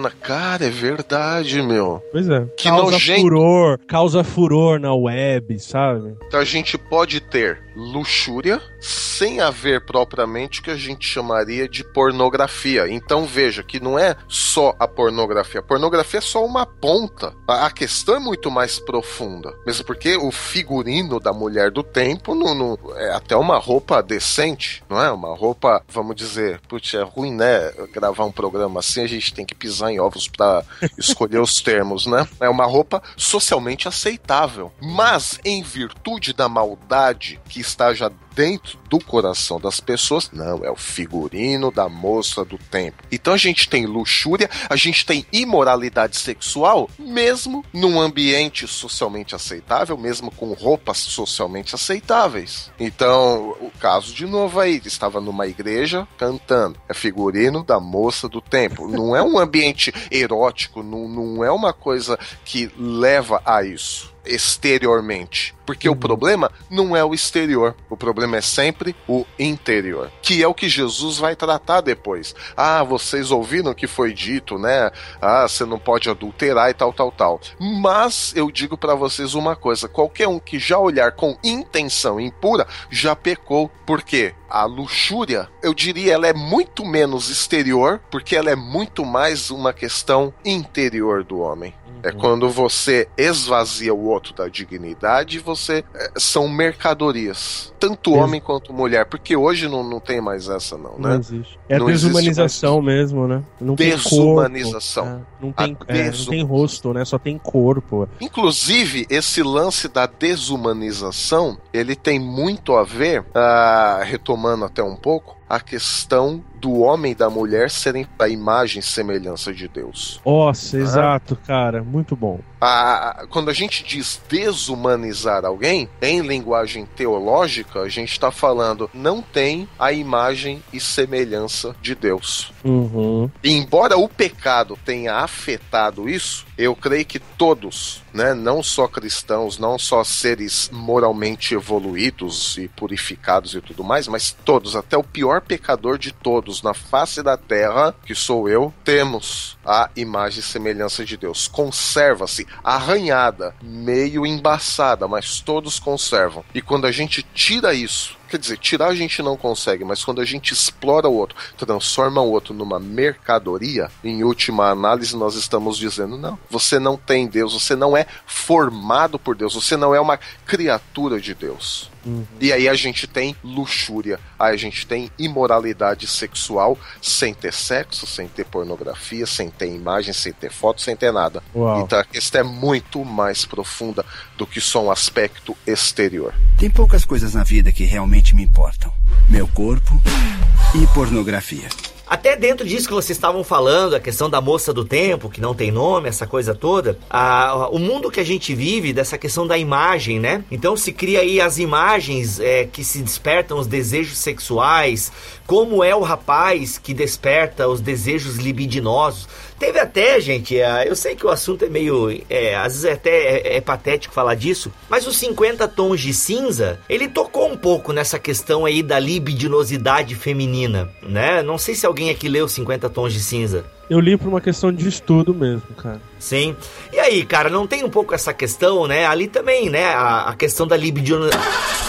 mexicana. Cara, é verdade, meu. pois é. Que causa nojento. furor, causa furor na web, sabe? Então a gente pode ter luxúria sem haver propriamente o que a gente chamaria de pornografia. Então veja que não é só a pornografia. A pornografia é só uma ponta. A a questão é muito mais profunda. Mesmo porque o figurino da mulher do tempo não, não- é até uma roupa decente, não é? Uma roupa, vamos dizer, putz, é ruim, né? Gravar um programa assim, a gente tem que pisar em ovos para escolher os termos, né? É uma roupa socialmente aceitável. Mas, em virtude da maldade que está já dentro do coração das pessoas, não, é o figurino da moça do tempo. Então a gente tem luxúria, a gente tem imoralidade sexual, mesmo num ambiente socialmente aceitável, mesmo com roupas socialmente aceitáveis. Então, o caso de novo aí, estava numa igreja cantando, é figurino da moça do tempo. Não é um ambiente erótico, não, não é uma coisa que leva a isso exteriormente. Porque o problema não é o exterior, o problema é sempre o interior, que é o que Jesus vai tratar depois. Ah, vocês ouviram o que foi dito, né? Ah, você não pode adulterar e tal, tal, tal. Mas eu digo pra vocês uma coisa: qualquer um que já olhar com intenção impura já pecou. Por quê? A luxúria, eu diria, ela é muito menos exterior, porque ela é muito mais uma questão interior do homem. É quando você esvazia o outro da dignidade, você é, são mercadorias, tanto homem quanto mulher, porque hoje não, não tem mais essa não, Não né? existe. É Não existe desumanização mesmo, né? Não tem Desumanização. corpo, é, não, tem, é, não tem rosto, né? Só tem corpo. Inclusive, esse lance da desumanização, ele tem muito a ver, ah, retomando até um pouco, a questão do homem e da mulher serem a imagem e semelhança de Deus. Nossa, exato, cara. Muito bom. A- quando a gente diz desumanizar alguém, em linguagem teológica, a gente está falando não tem a imagem e semelhança de Deus. Uhum. E embora o pecado tenha afetado isso, eu creio que todos, né, não só cristãos, não só seres moralmente evoluídos e purificados e tudo mais, mas todos, até o pior pecador de todos na face da terra, que sou eu, temos a imagem e semelhança de Deus. Conserva-se, arranhada, meio embaçada, mas todos conservam. E quando a gente tira isso Quer dizer, tirar a gente não consegue, mas quando a gente explora o outro, transforma o outro numa mercadoria, em última análise nós estamos dizendo: não, você não tem Deus, você não é formado por Deus, você não é uma criatura de Deus. Uhum. E aí a gente tem luxúria, aí a gente tem imoralidade sexual sem ter sexo, sem ter pornografia, sem ter imagem, sem ter foto, sem ter nada. Uau. Então a questão é muito mais profunda do que só um aspecto exterior. Tem poucas coisas na vida que realmente me importam: meu corpo e pornografia. Até dentro disso que vocês estavam falando, a questão da moça do tempo, que não tem nome, essa coisa toda, a, o mundo que a gente vive, dessa questão da imagem, né? Então se cria aí as imagens é, que se despertam os desejos sexuais, como é o rapaz que desperta os desejos libidinosos. Teve até, gente, é, eu sei que o assunto é meio. É, às vezes é até é, é, patético falar disso, mas os 50 tons de cinza, ele tocou um pouco nessa questão aí da libidinosidade feminina, né? Não sei se alguém aqui leu 50 tons de cinza. Eu li por uma questão de estudo mesmo, cara. Sim. E aí, cara, não tem um pouco essa questão, né? Ali também, né? A, a questão da libidinosidade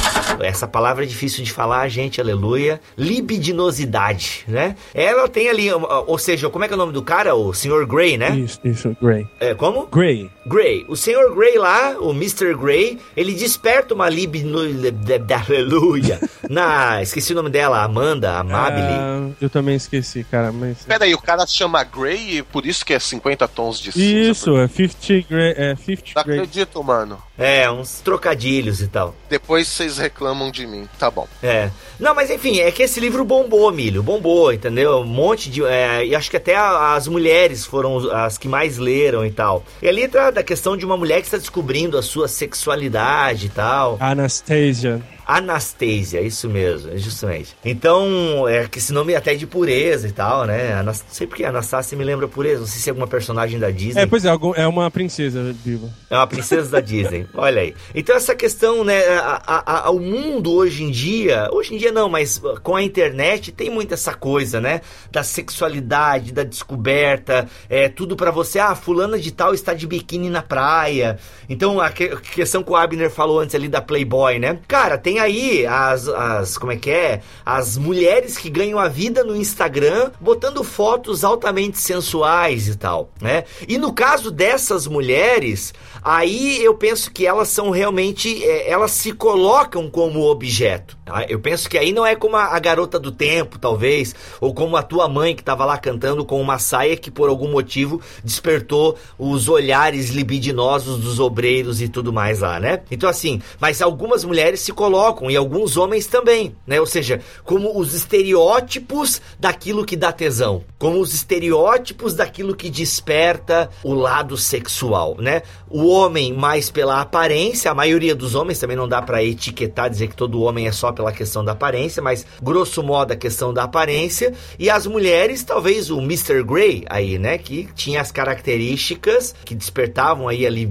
essa palavra é difícil de falar, gente, aleluia. Libidinosidade, né? Ela tem ali, ou seja, como é que é o nome do cara? O Sr. Grey, né? Isso, isso, Grey. É, como? Grey. Grey. O Sr. Grey lá, o Mr. Grey, ele desperta uma libidinosidade, aleluia. na, esqueci o nome dela, Amanda, Amabile. Ah, eu também esqueci, cara, mas... Pera aí, o cara se chama Grey e por isso que é 50 tons de cinza. Isso, é 50 Grey, é 50 Não acredito, mano. É, uns trocadilhos e tal. Depois vocês reclamam de mim, tá bom. É. Não, mas enfim, é que esse livro bombou, Milho, bombou, entendeu? Um monte de. É, e acho que até as mulheres foram as que mais leram e tal. E ali trata da questão de uma mulher que está descobrindo a sua sexualidade e tal. Anastasia. Anastasia, isso mesmo, justamente. Então, é que esse nome é até de pureza e tal, né? Anas... Não sei porque Anastasia me lembra pureza, não sei se é alguma personagem da Disney. É, pois é, é uma princesa viva. É uma princesa da Disney, olha aí. Então, essa questão, né? A, a, o mundo hoje em dia, hoje em dia não, mas com a internet tem muito essa coisa, né? Da sexualidade, da descoberta, é tudo para você. Ah, fulana de tal está de biquíni na praia. Então, a, que, questão que o Abner falou antes ali da Playboy, né? Cara, tem aí as, as. Como é que é? As mulheres que ganham a vida no Instagram botando fotos altamente sensuais e tal, né? E no caso dessas mulheres, aí eu penso que elas são realmente. É, elas se colocam como objeto. Tá? Eu penso que aí não é como a, a garota do tempo, talvez, ou como a tua mãe que estava lá cantando com uma saia que por algum motivo despertou os olhares libidinosos dos obreiros e tudo mais lá, né? Então assim, mas algumas mulheres se colocam, e alguns homens também, né? Ou seja, como os estereótipos daquilo que dá tesão, como os estereótipos daquilo que desperta o lado sexual, né? O homem mais pela aparência, a maioria dos homens também não dá para etiquetar, dizer que todo homem é só pela questão da aparência, mas grosso modo a questão da aparência, e as mulheres, talvez o Mr. Grey aí, né? Que tinha as características que despertavam aí ali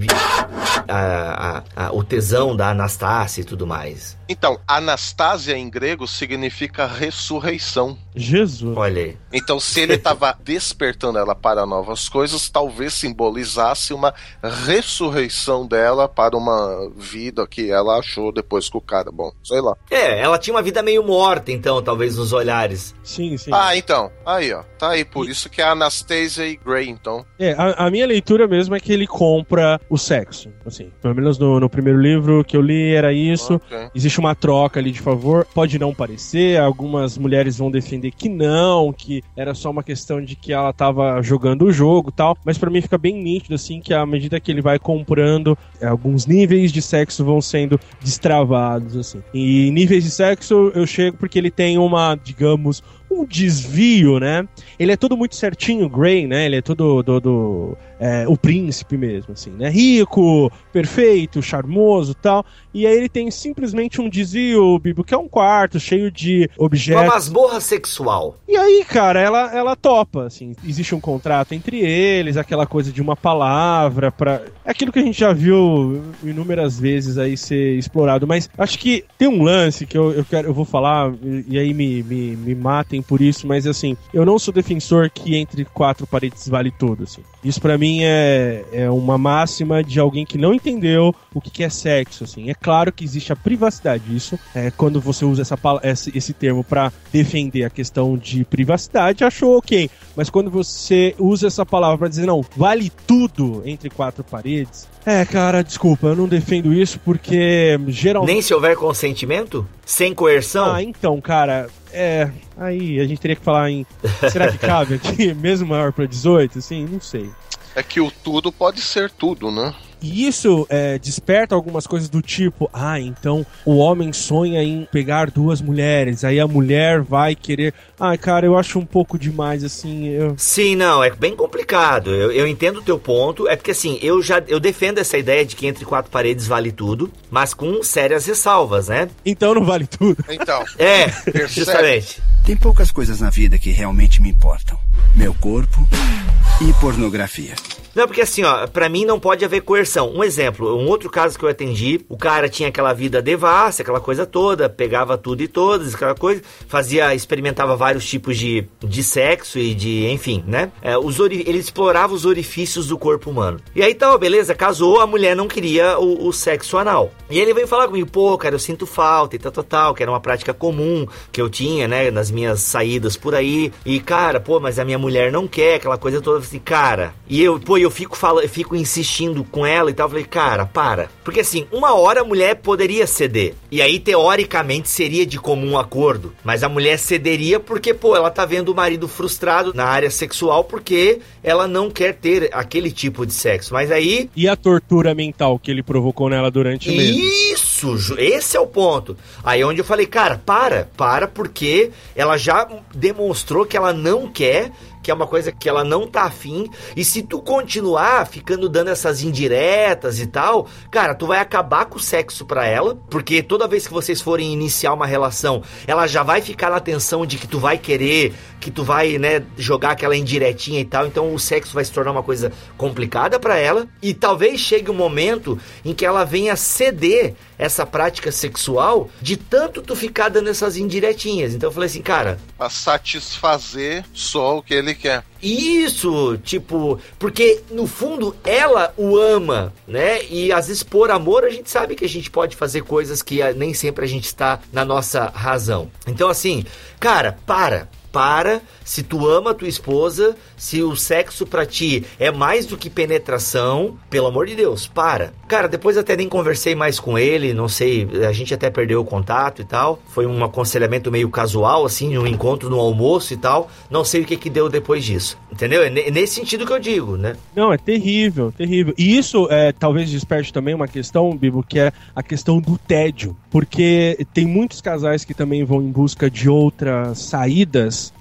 a, a, a, o tesão da Anastácia e tudo mais. Então, Anastasia em grego significa ressurreição. Jesus. Olha aí. Então, se ele estava despertando ela para novas coisas, talvez simbolizasse uma ressurreição dela para uma vida que ela achou depois com o cara. Bom, sei lá. É, ela tinha uma vida meio morta, então, talvez nos olhares. Sim, sim. Ah, então. Aí, ó. Tá aí. Por e... isso que é Anastasia e Grey, então. É, a, a, minha leitura mesmo é que ele compra o sexo. Assim, pelo menos no, no primeiro livro que eu li era isso. Okay. Existe uma troca ali de favor. Pode não parecer, algumas mulheres vão defender que não, que era só uma questão de que ela tava jogando o jogo tal. Mas para mim fica bem nítido, assim, que à medida que ele vai comprando, é, alguns níveis de sexo vão sendo destravados, assim. E níveis de sexo eu chego porque ele tem uma, digamos, um desvio, né? Ele é todo muito certinho, Grey, né? Ele é todo do, do é, o príncipe mesmo, assim, né? Rico, perfeito, charmoso, tal. E aí ele tem simplesmente um desvio, Bibo, que é um quarto cheio de objetos. Uma masmorra sexual. E aí, cara, ela ela topa, assim. Existe um contrato entre eles, aquela coisa de uma palavra para é aquilo que a gente já viu inúmeras vezes aí ser explorado, mas acho que tem um lance que eu, eu quero eu vou falar e aí me, me, me matem também por isso, mas assim, eu não sou defensor que entre quatro paredes vale tudo, assim. Isso para mim é, é uma máxima de alguém que não entendeu o que, que é sexo, assim. É claro que existe a privacidade, isso é quando você usa essa, esse, esse termo para defender a questão de privacidade, achou ok. Mas quando você usa essa palavra para dizer não, vale tudo entre quatro paredes, é, cara, desculpa, eu não defendo isso porque geralmente. Nem se houver consentimento? Sem coerção? Ah, então, cara, é. Aí a gente teria que falar em. Será que cabe aqui, mesmo maior para 18? Assim, não sei. É que o tudo pode ser tudo, né? E isso é, desperta algumas coisas do tipo: ah, então o homem sonha em pegar duas mulheres, aí a mulher vai querer. Ah, cara, eu acho um pouco demais assim. Eu... Sim, não, é bem complicado. Eu, eu entendo o teu ponto. É porque assim, eu já eu defendo essa ideia de que entre quatro paredes vale tudo, mas com sérias ressalvas, né? Então não vale tudo. Então. É, justamente. Tem poucas coisas na vida que realmente me importam: meu corpo e pornografia. Não, porque assim, ó, pra mim não pode haver coerção. Um exemplo, um outro caso que eu atendi, o cara tinha aquela vida devassa, aquela coisa toda, pegava tudo e todas, aquela coisa, fazia, experimentava vários tipos de, de sexo e de, enfim, né? É, os ele explorava os orifícios do corpo humano. E aí tal, beleza, casou, a mulher não queria o, o sexo anal. E ele veio falar comigo, pô, cara, eu sinto falta e tal, tal, tal, que era uma prática comum que eu tinha, né, nas minhas saídas por aí. E, cara, pô, mas a minha mulher não quer, aquela coisa toda, assim, cara. E eu, pô, eu fico falando, eu fico insistindo com ela e tal. Falei, cara, para. Porque assim, uma hora a mulher poderia ceder. E aí, teoricamente, seria de comum acordo. Mas a mulher cederia porque, pô, ela tá vendo o marido frustrado na área sexual porque ela não quer ter aquele tipo de sexo. Mas aí. E a tortura mental que ele provocou nela durante o mês? Isso, esse é o ponto. Aí onde eu falei, cara, para, para, porque ela já demonstrou que ela não quer que é uma coisa que ela não tá afim. E se tu continuar ficando dando essas indiretas e tal, cara, tu vai acabar com o sexo pra ela, porque toda vez que vocês forem iniciar uma relação, ela já vai ficar na tensão de que tu vai querer, que tu vai, né, jogar aquela indiretinha e tal. Então o sexo vai se tornar uma coisa complicada para ela. E talvez chegue um momento em que ela venha ceder essa prática sexual de tanto tu ficar dando essas indiretinhas. Então eu falei assim, cara. Pra satisfazer só o que ele quer. Isso, tipo, porque no fundo ela o ama, né? E às vezes por amor a gente sabe que a gente pode fazer coisas que nem sempre a gente está na nossa razão. Então assim, cara, para, para, se tu ama tua esposa, se o sexo para ti é mais do que penetração, pelo amor de Deus, para. Cara, depois até nem conversei mais com ele, não sei, a gente até perdeu o contato e tal. Foi um aconselhamento meio casual, assim, um encontro no almoço e tal. Não sei o que que deu depois disso. Entendeu? É nesse sentido que eu digo, né? Não, é terrível, terrível. E isso é, talvez desperte também uma questão, Bibo, que é a questão do tédio. Porque tem muitos casais que também vão em busca de outras saídas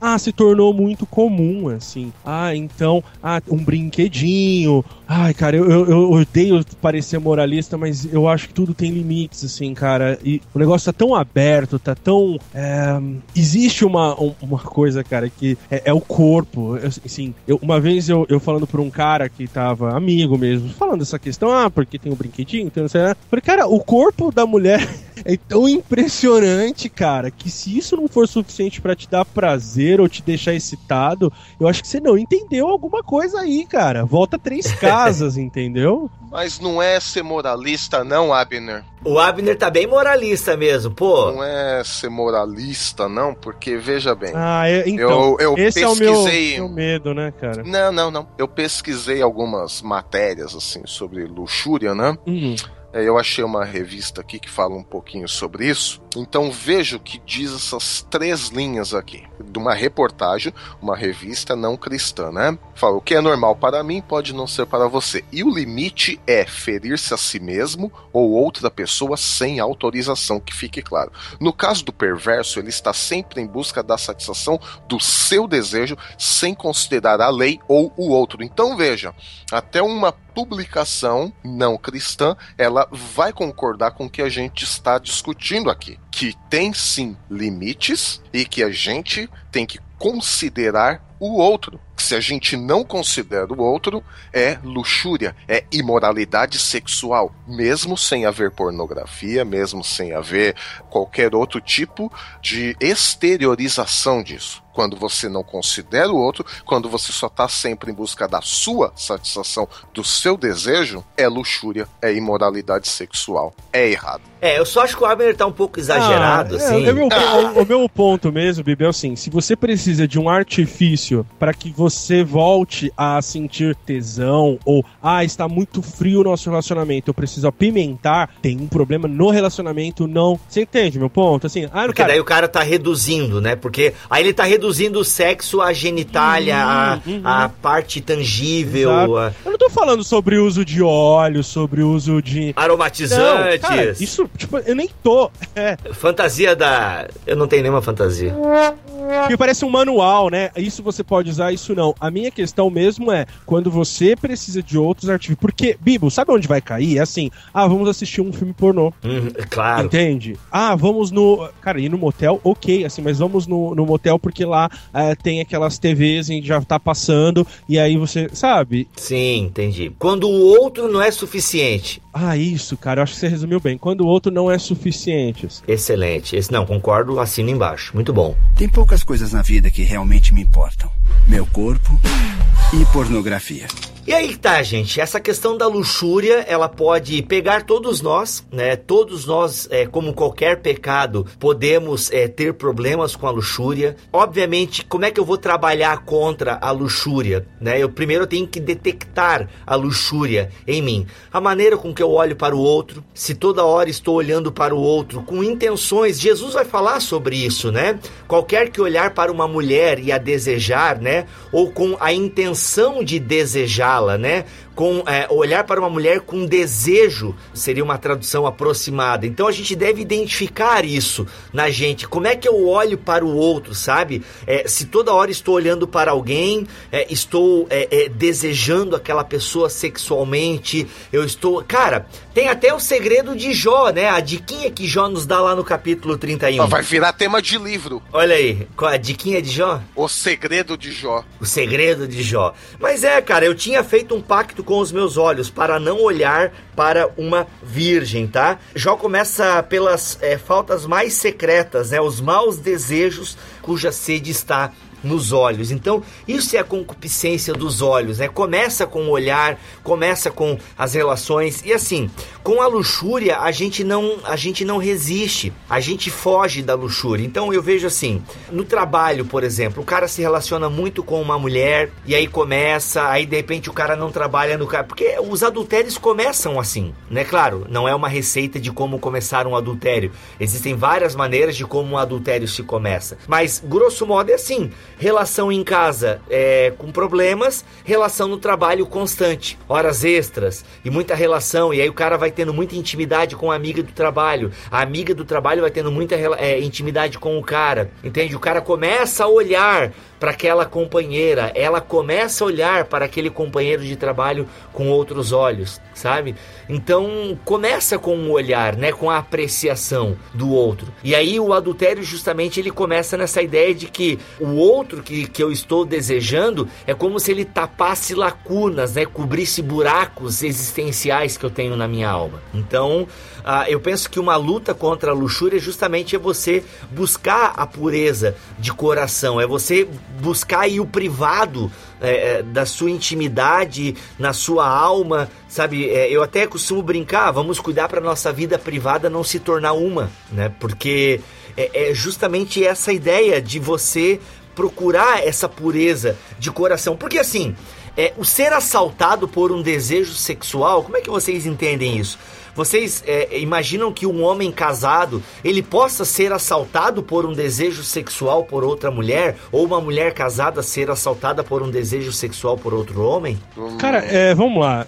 ah, se tornou muito comum, assim. Ah, então, ah, um brinquedinho. Ai, cara, eu, eu, eu, odeio parecer moralista, mas eu acho que tudo tem limites, assim, cara. E o negócio tá tão aberto, tá tão. É... Existe uma, uma coisa, cara, que é, é o corpo. Assim, eu, uma vez eu, eu falando pra um cara que tava amigo mesmo, falando essa questão, ah, porque tem um brinquedinho, então sei, né? Falei, cara, o corpo da mulher é tão impressionante, cara, que se isso não for suficiente para te dar prazer ou te deixar excitado, eu acho que você não entendeu alguma coisa aí, cara. Volta três casas, entendeu? Mas não é ser moralista, não, Abner. O Abner tá bem moralista mesmo, pô. Não é ser moralista, não, porque veja bem. Ah, é, então. Eu, eu esse pesquisei... é o meu, meu medo, né, cara? Não, não, não. Eu pesquisei algumas matérias, assim, sobre luxúria, né? Uhum. É, eu achei uma revista aqui que fala um pouquinho sobre isso. Então veja o que diz essas três linhas aqui. De uma reportagem, uma revista não cristã, né? Fala: o que é normal para mim pode não ser para você. E o limite é ferir-se a si mesmo ou outra pessoa sem autorização, que fique claro. No caso do perverso, ele está sempre em busca da satisfação do seu desejo, sem considerar a lei ou o outro. Então veja, até uma publicação não cristã, ela vai concordar com o que a gente está discutindo aqui, que tem sim limites e que a gente tem que considerar o outro. Se a gente não considera o outro, é luxúria, é imoralidade sexual, mesmo sem haver pornografia, mesmo sem haver qualquer outro tipo de exteriorização disso quando você não considera o outro, quando você só está sempre em busca da sua satisfação, do seu desejo, é luxúria, é imoralidade sexual, é errado. É, eu só acho que o Abner tá um pouco exagerado, Ah, é, assim. é meu- o, o meu ponto mesmo, Bibi, é assim: se você precisa de um artifício para que você volte a sentir tesão, ou ah, está muito frio o nosso relacionamento, eu preciso apimentar, tem um problema no relacionamento, não. Você entende meu ponto? Assim, ah, Porque cara, daí o cara tá reduzindo, né? Porque aí ele tá reduzindo o sexo à genitália, à, à parte tangível, a Eu não tô falando sobre uso de óleo, sobre uso de. aromatizantes, Não, cara, isso, tipo, eu nem tô. É, fantasia da. Eu não tenho nenhuma fantasia. Que parece um manual, né? Isso você pode usar, isso não. A minha questão mesmo é quando você precisa de outros artifícios. Porque, Bibo, sabe onde vai cair? É assim, ah, vamos assistir um filme pornô. Hum, claro. Entende? Ah, vamos no. Cara, ir no motel, ok, assim, mas vamos no, no motel porque lá eh, tem aquelas TVs e já tá passando, e aí você. Sabe? Sim, entendi. Quando o outro não é suficiente. Ah, isso, cara, eu acho que você resumiu bem. Quando o outro não é suficiente. Excelente. Esse não, concordo, assino embaixo. Muito bom. Tem poucas coisas na vida que realmente me importam: meu corpo e pornografia. E aí tá, gente. Essa questão da luxúria, ela pode pegar todos nós, né? Todos nós, é, como qualquer pecado, podemos é, ter problemas com a luxúria. Obviamente, como é que eu vou trabalhar contra a luxúria, né? Eu primeiro tenho que detectar a luxúria em mim. A maneira com que eu olho para o outro, se toda hora estou olhando para o outro com intenções. Jesus vai falar sobre isso, né? Qualquer que olhar para uma mulher e a desejar, né? Ou com a intenção de desejá-la, né? Com é, olhar para uma mulher com desejo, seria uma tradução aproximada. Então a gente deve identificar isso na gente. Como é que eu olho para o outro, sabe? É, se toda hora estou olhando para alguém, é, estou é, é, desejando aquela pessoa sexualmente, eu estou. Cara, tem até o segredo de Jó, né? A diquinha que Jó nos dá lá no capítulo 31. Ó, vai virar tema de livro. Olha aí, qual a diquinha de Jó? O segredo de Jó. O segredo de Jó. Mas é, cara, eu tinha feito um pacto com os meus olhos para não olhar para uma virgem, tá? Jó começa pelas é, faltas mais secretas, né? Os maus desejos cuja sede está nos olhos. Então, isso é a concupiscência dos olhos, né? Começa com o olhar, começa com as relações e assim, com a luxúria a gente não a gente não resiste, a gente foge da luxúria. Então eu vejo assim, no trabalho, por exemplo, o cara se relaciona muito com uma mulher e aí começa, aí de repente o cara não trabalha no cara, porque os adultérios começam assim, né? Claro, não é uma receita de como começar um adultério. Existem várias maneiras de como um adultério se começa, mas grosso modo é assim relação em casa é, com problemas, relação no trabalho constante, horas extras e muita relação. E aí o cara vai tendo muita intimidade com a amiga do trabalho, a amiga do trabalho vai tendo muita é, intimidade com o cara, entende? O cara começa a olhar para aquela companheira, ela começa a olhar para aquele companheiro de trabalho com outros olhos, sabe? Então começa com um olhar, né, com a apreciação do outro. E aí o adultério justamente ele começa nessa ideia de que o outro que, que eu estou desejando é como se ele tapasse lacunas, né, cobrisse buracos existenciais que eu tenho na minha alma. Então ah, eu penso que uma luta contra a luxúria justamente é você buscar a pureza de coração, é você buscar aí o privado é, da sua intimidade, na sua alma, sabe? É, eu até costumo brincar, vamos cuidar para nossa vida privada não se tornar uma, né? Porque é, é justamente essa ideia de você procurar essa pureza de coração, porque assim, é, o ser assaltado por um desejo sexual, como é que vocês entendem isso? Vocês é, imaginam que um homem casado ele possa ser assaltado por um desejo sexual por outra mulher ou uma mulher casada ser assaltada por um desejo sexual por outro homem? Cara, é, vamos lá.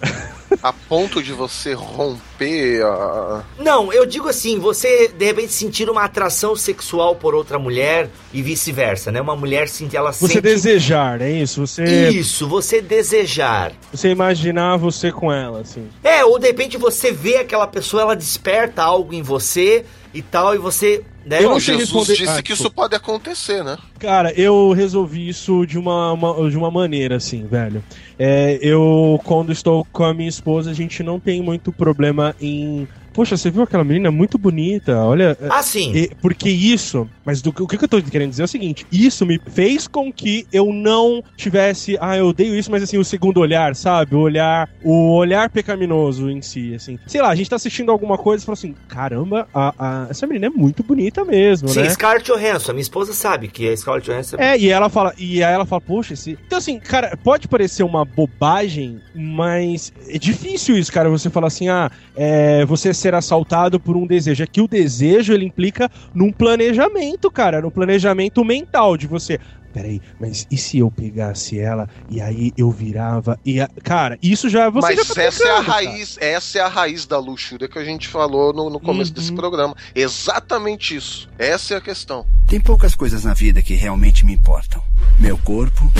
A ponto de você romper a. Não, eu digo assim, você de repente sentir uma atração sexual por outra mulher e vice-versa, né? Uma mulher sentir ela Você sente... desejar, é isso? Você. Isso, você desejar. Você imaginar você com ela, assim. É, ou de repente você vê aquela pessoa, ela desperta algo em você e tal, e você. Né, Eu não sei Jesus responder- disse Ah, que isso pode acontecer, né? Cara, eu resolvi isso de uma, uma- de uma maneira, assim, velho. É, eu, quando estou com a minha esposa, a gente não tem muito problema em. Poxa, você viu aquela menina muito bonita? Olha. Ah, sim. E- porque isso, mas do, o que eu tô querendo dizer é o seguinte: isso me fez com que eu não tivesse, ah, eu odeio isso, mas assim, o segundo olhar, sabe? O olhar, o olhar pecaminoso em si, assim. Sei lá, a gente tá assistindo alguma coisa e fala assim: caramba, a, a- essa menina é muito bonita mesmo, Sim, né? Scarlett Johansson. A minha esposa sabe que a Scarlett Johansson É, e ela fala, e aí ela fala, poxa, esse. Então, assim, cara, pode parecer uma bobagem, mas é difícil isso, cara. Você falar assim, ah, é, você ser assaltado por um desejo. É que o desejo ele implica num planejamento, cara, num planejamento mental de você. Peraí, mas e se eu pegasse ela e aí eu virava e a... cara, isso já você Mas já tá essa é a pecando, cara. raiz, essa é a raiz da luxúria que a gente falou no, no começo Uhum. desse programa. Exatamente isso. Essa é a questão. Tem poucas coisas na vida que realmente me importam: meu corpo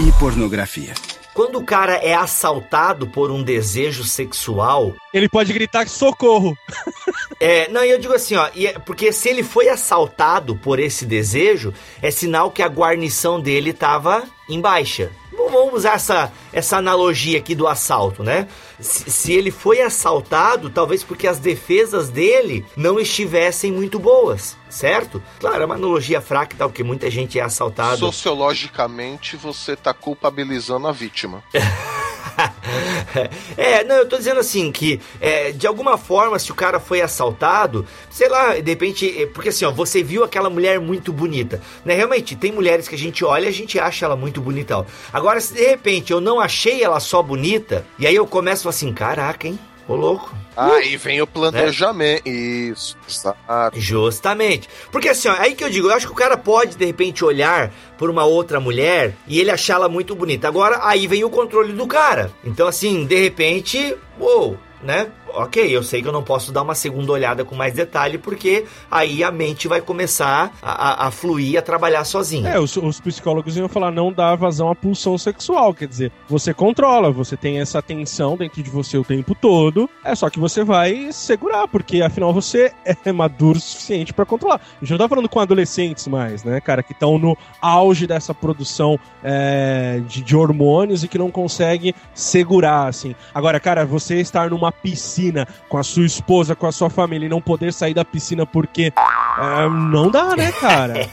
e pornografia. Quando o cara é assaltado por um desejo sexual, Ele pode gritar socorro. é, não, eu digo assim, ó, e é- porque se ele foi assaltado por esse desejo, é sinal que a guarnição dele tava em baixa. Vamos usar essa, essa analogia aqui do assalto, né? Se, se ele foi assaltado, talvez porque as defesas dele não estivessem muito boas, certo? Claro, é uma analogia fraca, tal, que muita gente é assaltado. Sociologicamente, você tá culpabilizando a vítima. é, não, eu tô dizendo assim, que é, de alguma forma, se o cara foi assaltado, sei lá, de repente, é, porque assim, ó, você viu aquela mulher muito bonita, né? Realmente, tem mulheres que a gente olha e a gente acha ela muito bonita. ó. Agora, se de repente eu não achei ela só bonita, e aí eu começo assim, caraca, hein? Ô louco. Aí vem o planejamento. Isso, exato. Justamente. Porque assim, ó, aí que eu digo, eu acho que o cara pode, de repente, olhar por uma outra mulher e ele achá-la muito bonita. Agora, aí vem o controle do cara. Então, assim, de repente, uou, né? Ok, eu sei que eu não posso dar uma segunda olhada com mais detalhe, porque aí a mente vai começar a, a, a fluir, a trabalhar sozinha. É, os, os psicólogos iam falar não dá vazão à pulsão sexual, quer dizer, você controla, você tem essa tensão dentro de você o tempo todo, é só que você vai segurar, porque afinal você é maduro o suficiente pra controlar. A gente não tá falando com adolescentes mais, né, cara, que estão no auge dessa produção é, de, de hormônios e que não consegue segurar, assim. Agora, cara, você estar numa piscina com a sua esposa, com a sua família e não poder sair da piscina porque é, não dá, né, cara?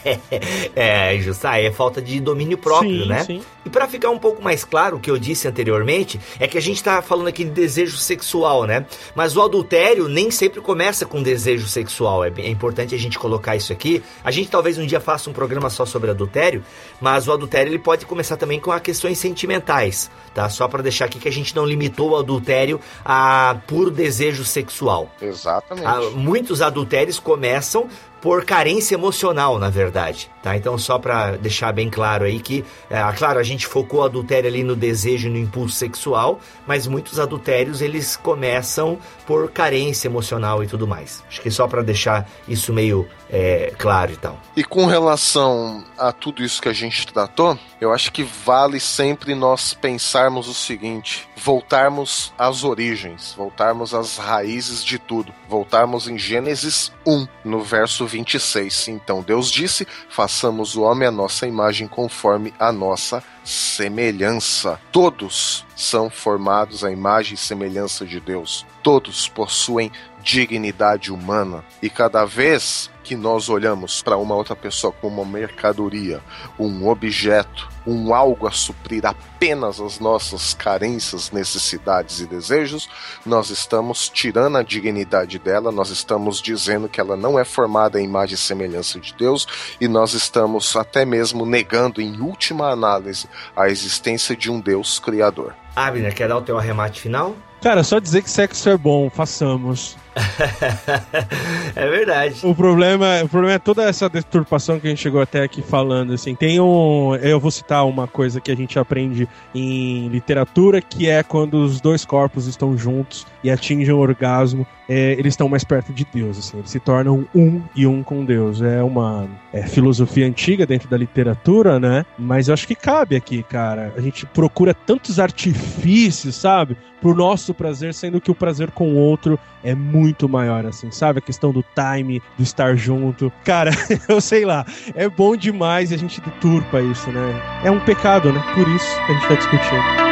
É, é falta de domínio próprio, Sim, né? sim. E pra ficar um pouco mais claro o que eu disse anteriormente, é que a gente tá falando aqui de desejo sexual, né? Mas o adultério nem sempre começa com desejo sexual. É, é importante a gente colocar isso aqui. A gente talvez um dia faça um programa só sobre adultério, mas o adultério ele pode começar também com a questões sentimentais, tá? Só pra deixar aqui que a gente não limitou o adultério a puro desejo sexual. Exatamente. Ah, muitos adultérios começam por carência emocional, na verdade, tá? Então só pra deixar bem claro aí que, é, claro, a gente focou o adultério ali no desejo no impulso sexual, mas muitos adultérios eles começam por carência emocional e tudo mais. Acho que só pra deixar isso meio é, claro e tal. E com relação a tudo isso que a gente tratou, eu acho que vale sempre nós pensarmos o seguinte: voltarmos às origens, voltarmos às raízes de tudo, voltarmos em Gênesis 1, no verso 26. Então Deus disse: façamos o homem à nossa imagem conforme a nossa semelhança. Todos são formados à imagem e semelhança de Deus. Todos possuem dignidade humana. E cada vez que nós olhamos para uma outra pessoa como uma mercadoria, um objeto, um algo a suprir apenas as nossas carências, necessidades e desejos, nós estamos tirando a dignidade dela, nós estamos dizendo que ela não é formada à imagem e semelhança de Deus e nós estamos até mesmo negando, em última análise, a existência de um Deus criador. Abner, quer dar o teu arremate final? Cara, só dizer que sexo é bom, façamos. é verdade. O problema, o problema é toda essa deturpação que a gente chegou até aqui falando, assim. Tem um, eu vou citar uma coisa que a gente aprende em literatura, que é quando os dois corpos estão juntos e atingem o orgasmo, é, eles estão mais perto de Deus, assim. Eles se tornam um e um com Deus. É uma é, filosofia antiga dentro da literatura, né? Mas eu acho que cabe aqui, cara. A gente procura tantos artifícios, sabe? Pro nosso prazer, sendo que o prazer com o outro é muito muito maior, assim, sabe? A questão do time, do estar junto. Cara, eu sei lá, é bom demais e a gente deturpa isso, né? É um pecado, né? Por isso que a gente tá discutindo.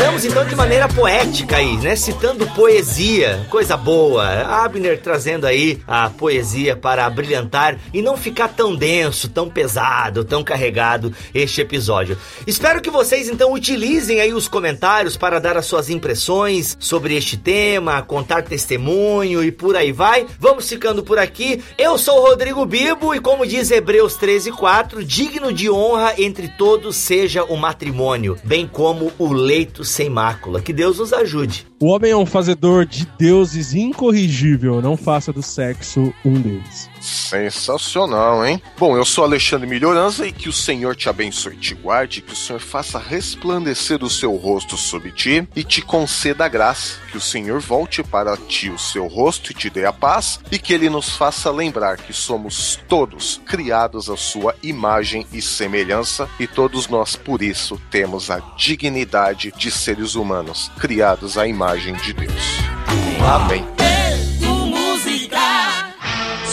Terminamos então de maneira poética aí, né? Citando poesia, coisa boa. Abner trazendo aí a poesia para brilhantar e não ficar tão denso, tão pesado, tão carregado este episódio. Espero que vocês então utilizem aí os comentários para dar as suas impressões sobre este tema, contar testemunho e por aí vai. Vamos ficando por aqui. Eu sou o Rodrigo Bibo e como diz Hebreus 13:4, digno de honra entre todos seja o matrimônio, bem como o leito sem mácula. Que Deus nos ajude. O homem é um fazedor de deuses incorrigível, não faça do sexo um deles. Sensacional, hein? Bom, eu sou Alexandre Melhorança e que o Senhor te abençoe e te guarde, que o Senhor faça resplandecer o seu rosto sobre ti e te conceda a graça, que o Senhor volte para ti o seu rosto e te dê a paz, e que ele nos faça lembrar que somos todos criados à sua imagem e semelhança, e todos nós por isso temos a dignidade de seres humanos, criados à imagem de Deus. Amém.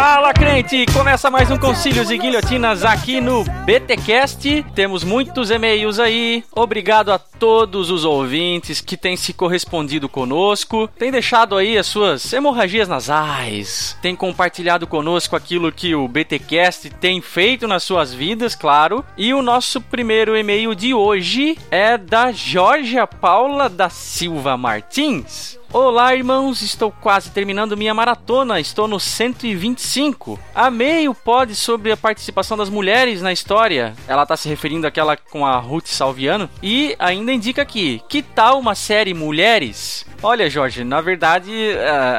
Fala crente, começa mais um Concílios e Guilhotinas aqui no BTcast. Temos muitos e-mails aí. Obrigado a todos os ouvintes que têm se correspondido conosco, têm deixado aí as suas hemorragias nasais, têm compartilhado conosco aquilo que o BTcast tem feito nas suas vidas, claro. E o nosso primeiro e-mail de hoje é da Georgia Paula da Silva Martins. Olá, irmãos, estou quase terminando minha maratona, estou no 125. Amei o pod sobre a participação das mulheres na história. Ela está se referindo àquela com a Ruth Salviano. E ainda indica aqui: que tal uma série Mulheres? Olha, Jorge, na verdade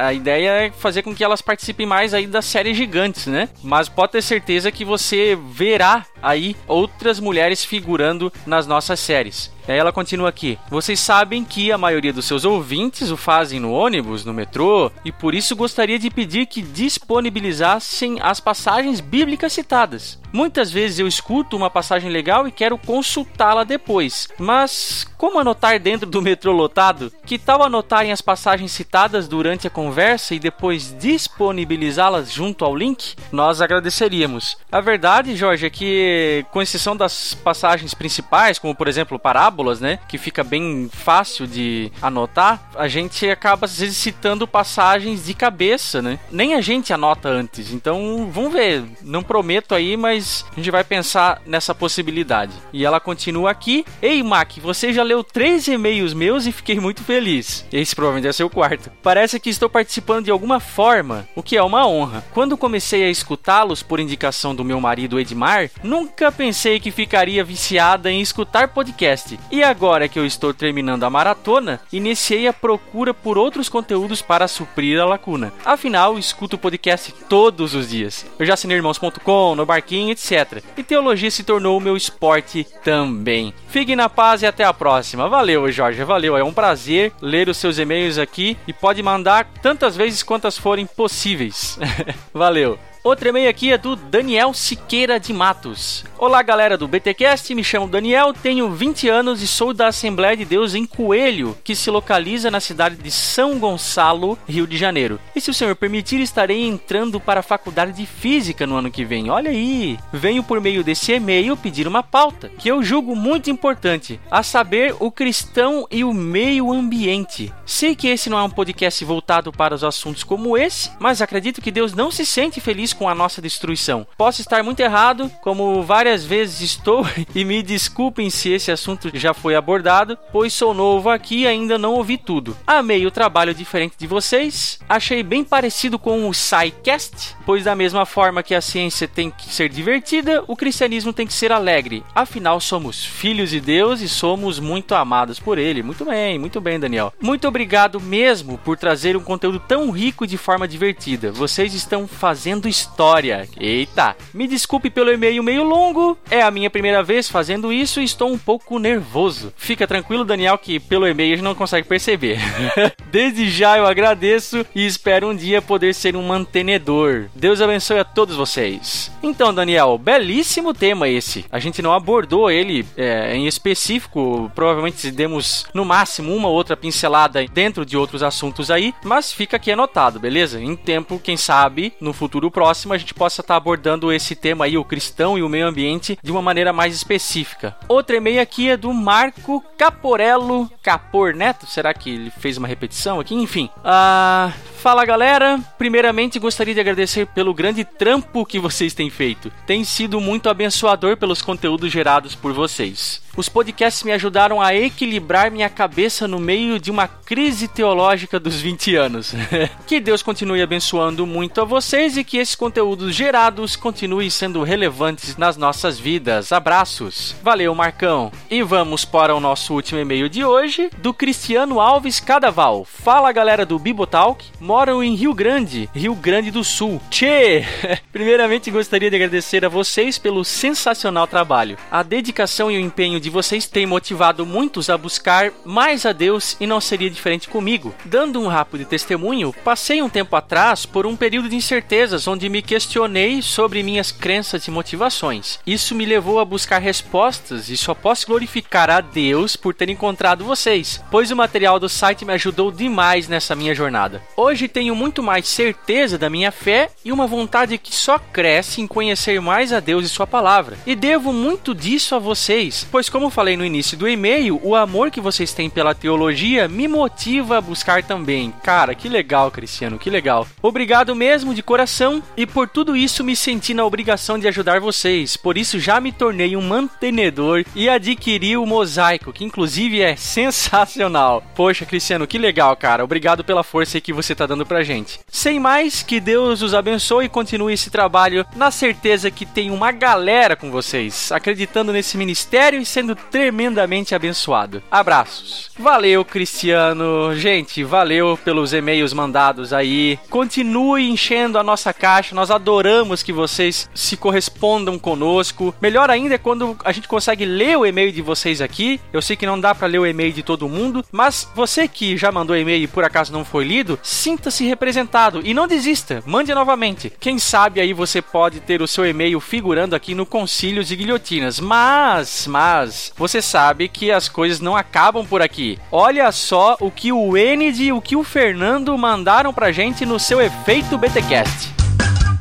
a, ideia é fazer com que elas participem mais aí das séries gigantes, né? Mas pode ter certeza que você verá aí outras mulheres figurando nas nossas séries. Aí ela continua aqui. Vocês sabem que a maioria dos seus ouvintes o fazem no ônibus, no metrô, e por isso gostaria de pedir que disponibilizassem as passagens bíblicas citadas. Muitas vezes eu escuto uma passagem legal e quero consultá-la depois, mas como anotar dentro do metrô lotado? Que tal anotarem as passagens citadas durante a conversa e depois disponibilizá-las junto ao link? Nós agradeceríamos. A verdade, Jorge, é que, com exceção das passagens principais, como por exemplo parábolas, né, que fica bem fácil de anotar, a gente acaba às vezes citando passagens de cabeça, né? Nem a gente anota antes. Então, vamos ver. Não prometo aí, mas a gente vai pensar nessa possibilidade. E ela continua aqui: Ei, Mac, você já leu três e-mails meus e fiquei muito feliz. Esse provavelmente é seu quarto. Parece que estou participando de alguma forma, o que é uma honra. Quando comecei a escutá-los por indicação do meu marido Edmar, nunca pensei que ficaria viciada em escutar podcast. E agora que eu estou terminando a maratona, iniciei a procura por outros conteúdos para suprir a lacuna. Afinal, escuto podcast todos os dias. Eu já assinei irmãos.com, no barquinho, etc. E teologia se tornou o meu esporte também. Fiquem na paz e até a próxima. Valeu, Jorge, valeu. É um prazer ler os seus e-mails aqui e pode mandar tantas vezes quantas forem possíveis. valeu. Outro e-mail aqui é do Daniel Siqueira de Matos. Olá, galera do BTcast, me chamo Daniel, tenho 20 anos e sou da Assembleia de Deus em Coelho, que se localiza na cidade de São Gonçalo, Rio de Janeiro. E se o senhor permitir, estarei entrando para a faculdade de Física no ano que vem. Olha aí! Venho por meio desse e-mail pedir uma pauta, que eu julgo muito importante, a saber, o cristão e o meio ambiente. Sei que esse não é um podcast voltado para os assuntos como esse, mas acredito que Deus não se sente feliz com a nossa destruição. Posso estar muito errado, como várias vezes estou, e me desculpem se esse assunto já foi abordado, pois sou novo aqui e ainda não ouvi tudo. Amei o trabalho diferente de vocês, achei bem parecido com o SciCast, pois da mesma forma que a ciência tem que ser divertida, o cristianismo tem que ser alegre. Afinal, somos filhos de Deus e somos muito amados por Ele. Muito bem, muito bem, Daniel. Muito obrigado mesmo por trazer um conteúdo tão rico e de forma divertida. Vocês estão fazendo história. Eita! Me desculpe pelo e-mail meio longo, é a minha primeira vez fazendo isso e estou um pouco nervoso. Fica tranquilo, Daniel, que pelo e-mail a gente não consegue perceber. Desde já eu agradeço e espero um dia poder ser um mantenedor. Deus abençoe a todos vocês. Então, Daniel, belíssimo tema esse. A gente não abordou ele é, em específico, provavelmente demos no máximo uma ou outra pincelada dentro de outros assuntos aí, mas fica aqui anotado, beleza? Em tempo, quem sabe, no futuro próximo a gente possa estar abordando esse tema aí, o cristão e o meio ambiente, de uma maneira mais específica. Outro e-mail aqui é do Marco Caporello Capor Neto. Será que ele fez uma repetição aqui? Enfim. Ah. Fala galera, primeiramente gostaria de agradecer pelo grande trampo que vocês têm feito. Tem sido muito abençoador pelos conteúdos gerados por vocês. Os podcasts me ajudaram a equilibrar minha cabeça no meio de uma crise teológica dos 20 anos. que Deus continue abençoando muito a vocês e que esses conteúdos gerados continuem sendo relevantes nas nossas vidas. Abraços. Valeu, Marcão. E vamos para o nosso último e-mail de hoje, do Cristiano Alves Cadaval. Fala, galera do Bibotalk. Moro em Rio Grande, Rio Grande do Sul. Tchê! Primeiramente gostaria de agradecer a vocês pelo sensacional trabalho. A dedicação e o empenho de vocês têm motivado muitos a buscar mais a Deus e não seria diferente comigo. Dando um rápido testemunho, passei um tempo atrás por um período de incertezas onde me questionei sobre minhas crenças e motivações. Isso me levou a buscar respostas e só posso glorificar a Deus por ter encontrado vocês, pois o material do site me ajudou demais nessa minha jornada. Hoje tenho muito mais certeza da minha fé e uma vontade que só cresce em conhecer mais a Deus e Sua palavra. E devo muito disso a vocês, pois como falei no início do e-mail, o amor que vocês têm pela teologia me motiva a buscar também. Cara, que legal, Cristiano, que legal. Obrigado mesmo de coração e por tudo isso me senti na obrigação de ajudar vocês. Por isso já me tornei um mantenedor e adquiri o mosaico, que inclusive é sensacional. Poxa, Cristiano, que legal, cara. Obrigado pela força que você tá dando pra gente. Sem mais, que Deus os abençoe e continue esse trabalho na certeza que tem uma galera com vocês, acreditando nesse ministério e sendo tremendamente abençoado. Abraços. Valeu, Cristiano. Gente, valeu pelos e-mails mandados aí. Continue enchendo a nossa caixa. Nós adoramos que vocês se correspondam conosco. Melhor ainda é quando a gente consegue ler o e-mail de vocês aqui. Eu sei que não dá para ler o e-mail de todo mundo, mas você que já mandou e-mail e por acaso não foi lido, sinta-se representado e não desista. Mande novamente. Quem sabe aí você pode ter o seu e-mail figurando aqui no Concílios e Guilhotinas. Mas, mas você sabe que as coisas não acabam por aqui. Olha só o que o Enid e o que o Fernando mandaram pra gente no seu Efeito BTcast.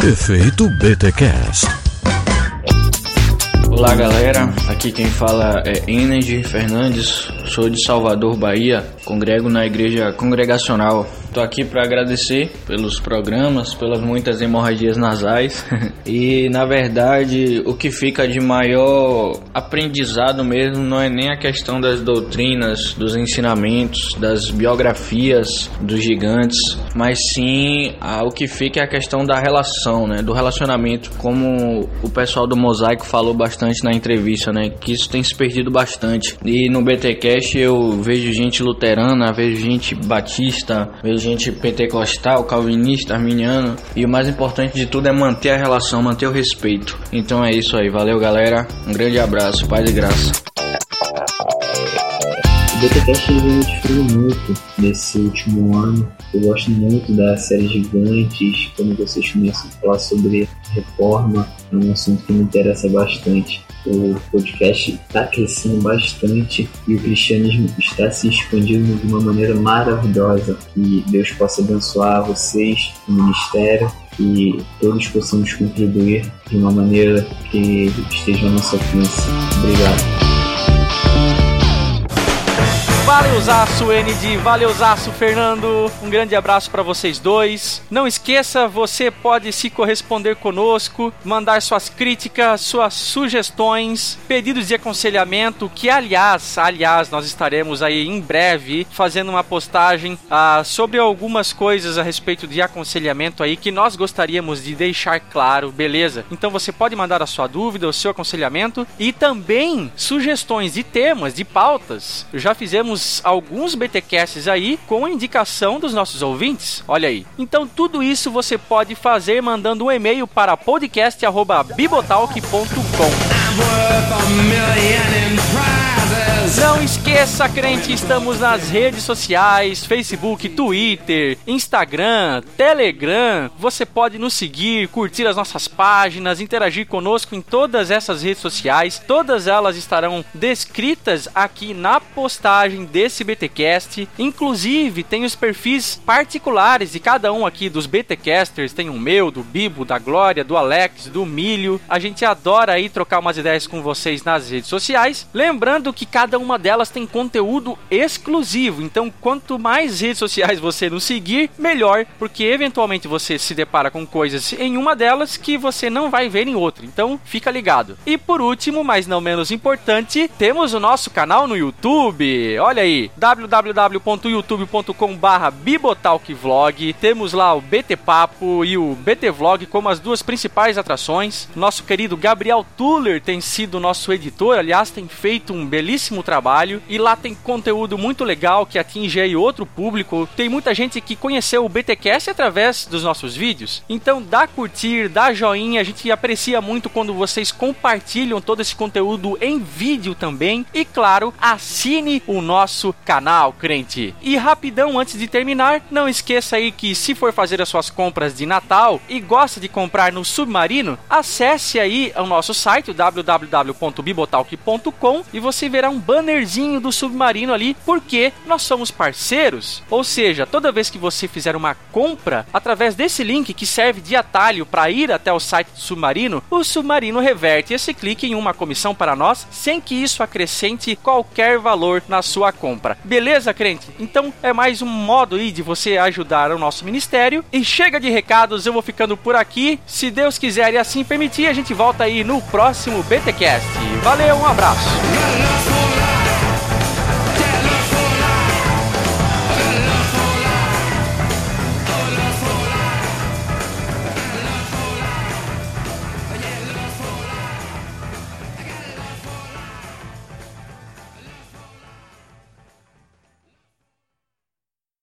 Efeito BTcast. Olá galera, aqui quem fala é Ened Fernandes, sou de Salvador, Bahia, congrego na igreja congregacional Estou aqui para agradecer pelos programas, pelas muitas hemorragias nasais. E, na verdade, o que fica de maior aprendizado mesmo não é nem a questão das doutrinas, dos ensinamentos, das biografias dos gigantes, mas sim a, o que fica é a questão da relação, né, do relacionamento, como o pessoal do Mosaico falou bastante na entrevista, né, que isso tem se perdido bastante. E no BTcast eu vejo gente luterana, vejo gente batista, vejo gente pentecostal, calvinista, arminiano. E o mais importante de tudo é manter a relação, manter o respeito. Então é isso aí. Valeu, galera. Um grande abraço. Paz e graça. O BTCast vem desfruto muito nesse último ano. Eu gosto muito da série Gigantes, quando vocês começam a falar sobre reforma, é um assunto que me interessa bastante. O podcast está crescendo bastante e o cristianismo está se expandindo de uma maneira maravilhosa. Que Deus possa abençoar vocês, o ministério, que todos possamos contribuir de uma maneira que esteja ao nosso alcance. Obrigado. Valeuzaço, Enid. Valeuzaço, Fernando. Um grande abraço para vocês dois. Não esqueça, você pode se corresponder conosco, mandar suas críticas, suas sugestões, pedidos de aconselhamento, que aliás, aliás, nós estaremos aí em breve fazendo uma postagem ah, sobre algumas coisas a respeito de aconselhamento aí que nós gostaríamos de deixar claro, beleza? Então você pode mandar a sua dúvida, o seu aconselhamento e também sugestões de temas, de pautas. Já fizemos alguns BTcasts aí com indicação dos nossos ouvintes. Olha aí. Então tudo isso você pode fazer mandando um e-mail para podcast@bibotalk.com. Não esqueça, crente, estamos nas redes sociais: Facebook, Twitter, Instagram, Telegram. Você pode nos seguir, curtir as nossas páginas, interagir conosco em todas essas redes sociais. Todas elas estarão descritas aqui na postagem desse BTcast. Inclusive, tem os perfis particulares de cada um aqui dos BTcasters. Tem o meu, do Bibo, da Glória, do Alex, do Milho. A gente adora aí trocar umas ideias com vocês nas redes sociais. Lembrando que cada uma delas tem conteúdo exclusivo. Então, quanto mais redes sociais você nos seguir, melhor, porque eventualmente você se depara com coisas em uma delas que você não vai ver em outra. Então, fica ligado. E por último, mas não menos importante, temos o nosso canal no YouTube. Olha aí, www.youtube.com/bibotalkvlog. Temos lá o BT Papo e o BT Vlog como as duas principais atrações. Nosso querido Gabriel Tuller tem sido nosso editor, aliás, tem feito um belíssimo trabalho e lá tem conteúdo muito legal que atinge aí outro público. Tem muita gente que conheceu o BTcast através dos nossos vídeos. Então dá curtir, dá joinha, a gente aprecia muito quando vocês compartilham todo esse conteúdo em vídeo também. E claro, assine o nosso canal, crente. E rapidão antes de terminar, não esqueça aí que se for fazer as suas compras de Natal e gosta de comprar no Submarino, acesse aí o nosso site www.bibotalk.com e você verá um bannerzinho Submarino ali, porque nós somos parceiros. Ou seja, toda vez que você fizer uma compra através desse link que serve de atalho para ir até o site do Submarino, o Submarino reverte esse clique em uma comissão para nós, sem que isso acrescente qualquer valor na sua compra. Beleza, crente? Então é mais um modo aí de você ajudar o nosso ministério. E chega de recados, eu vou ficando por aqui. Se Deus quiser e assim permitir, a gente volta aí no próximo BTcast. Valeu, um abraço.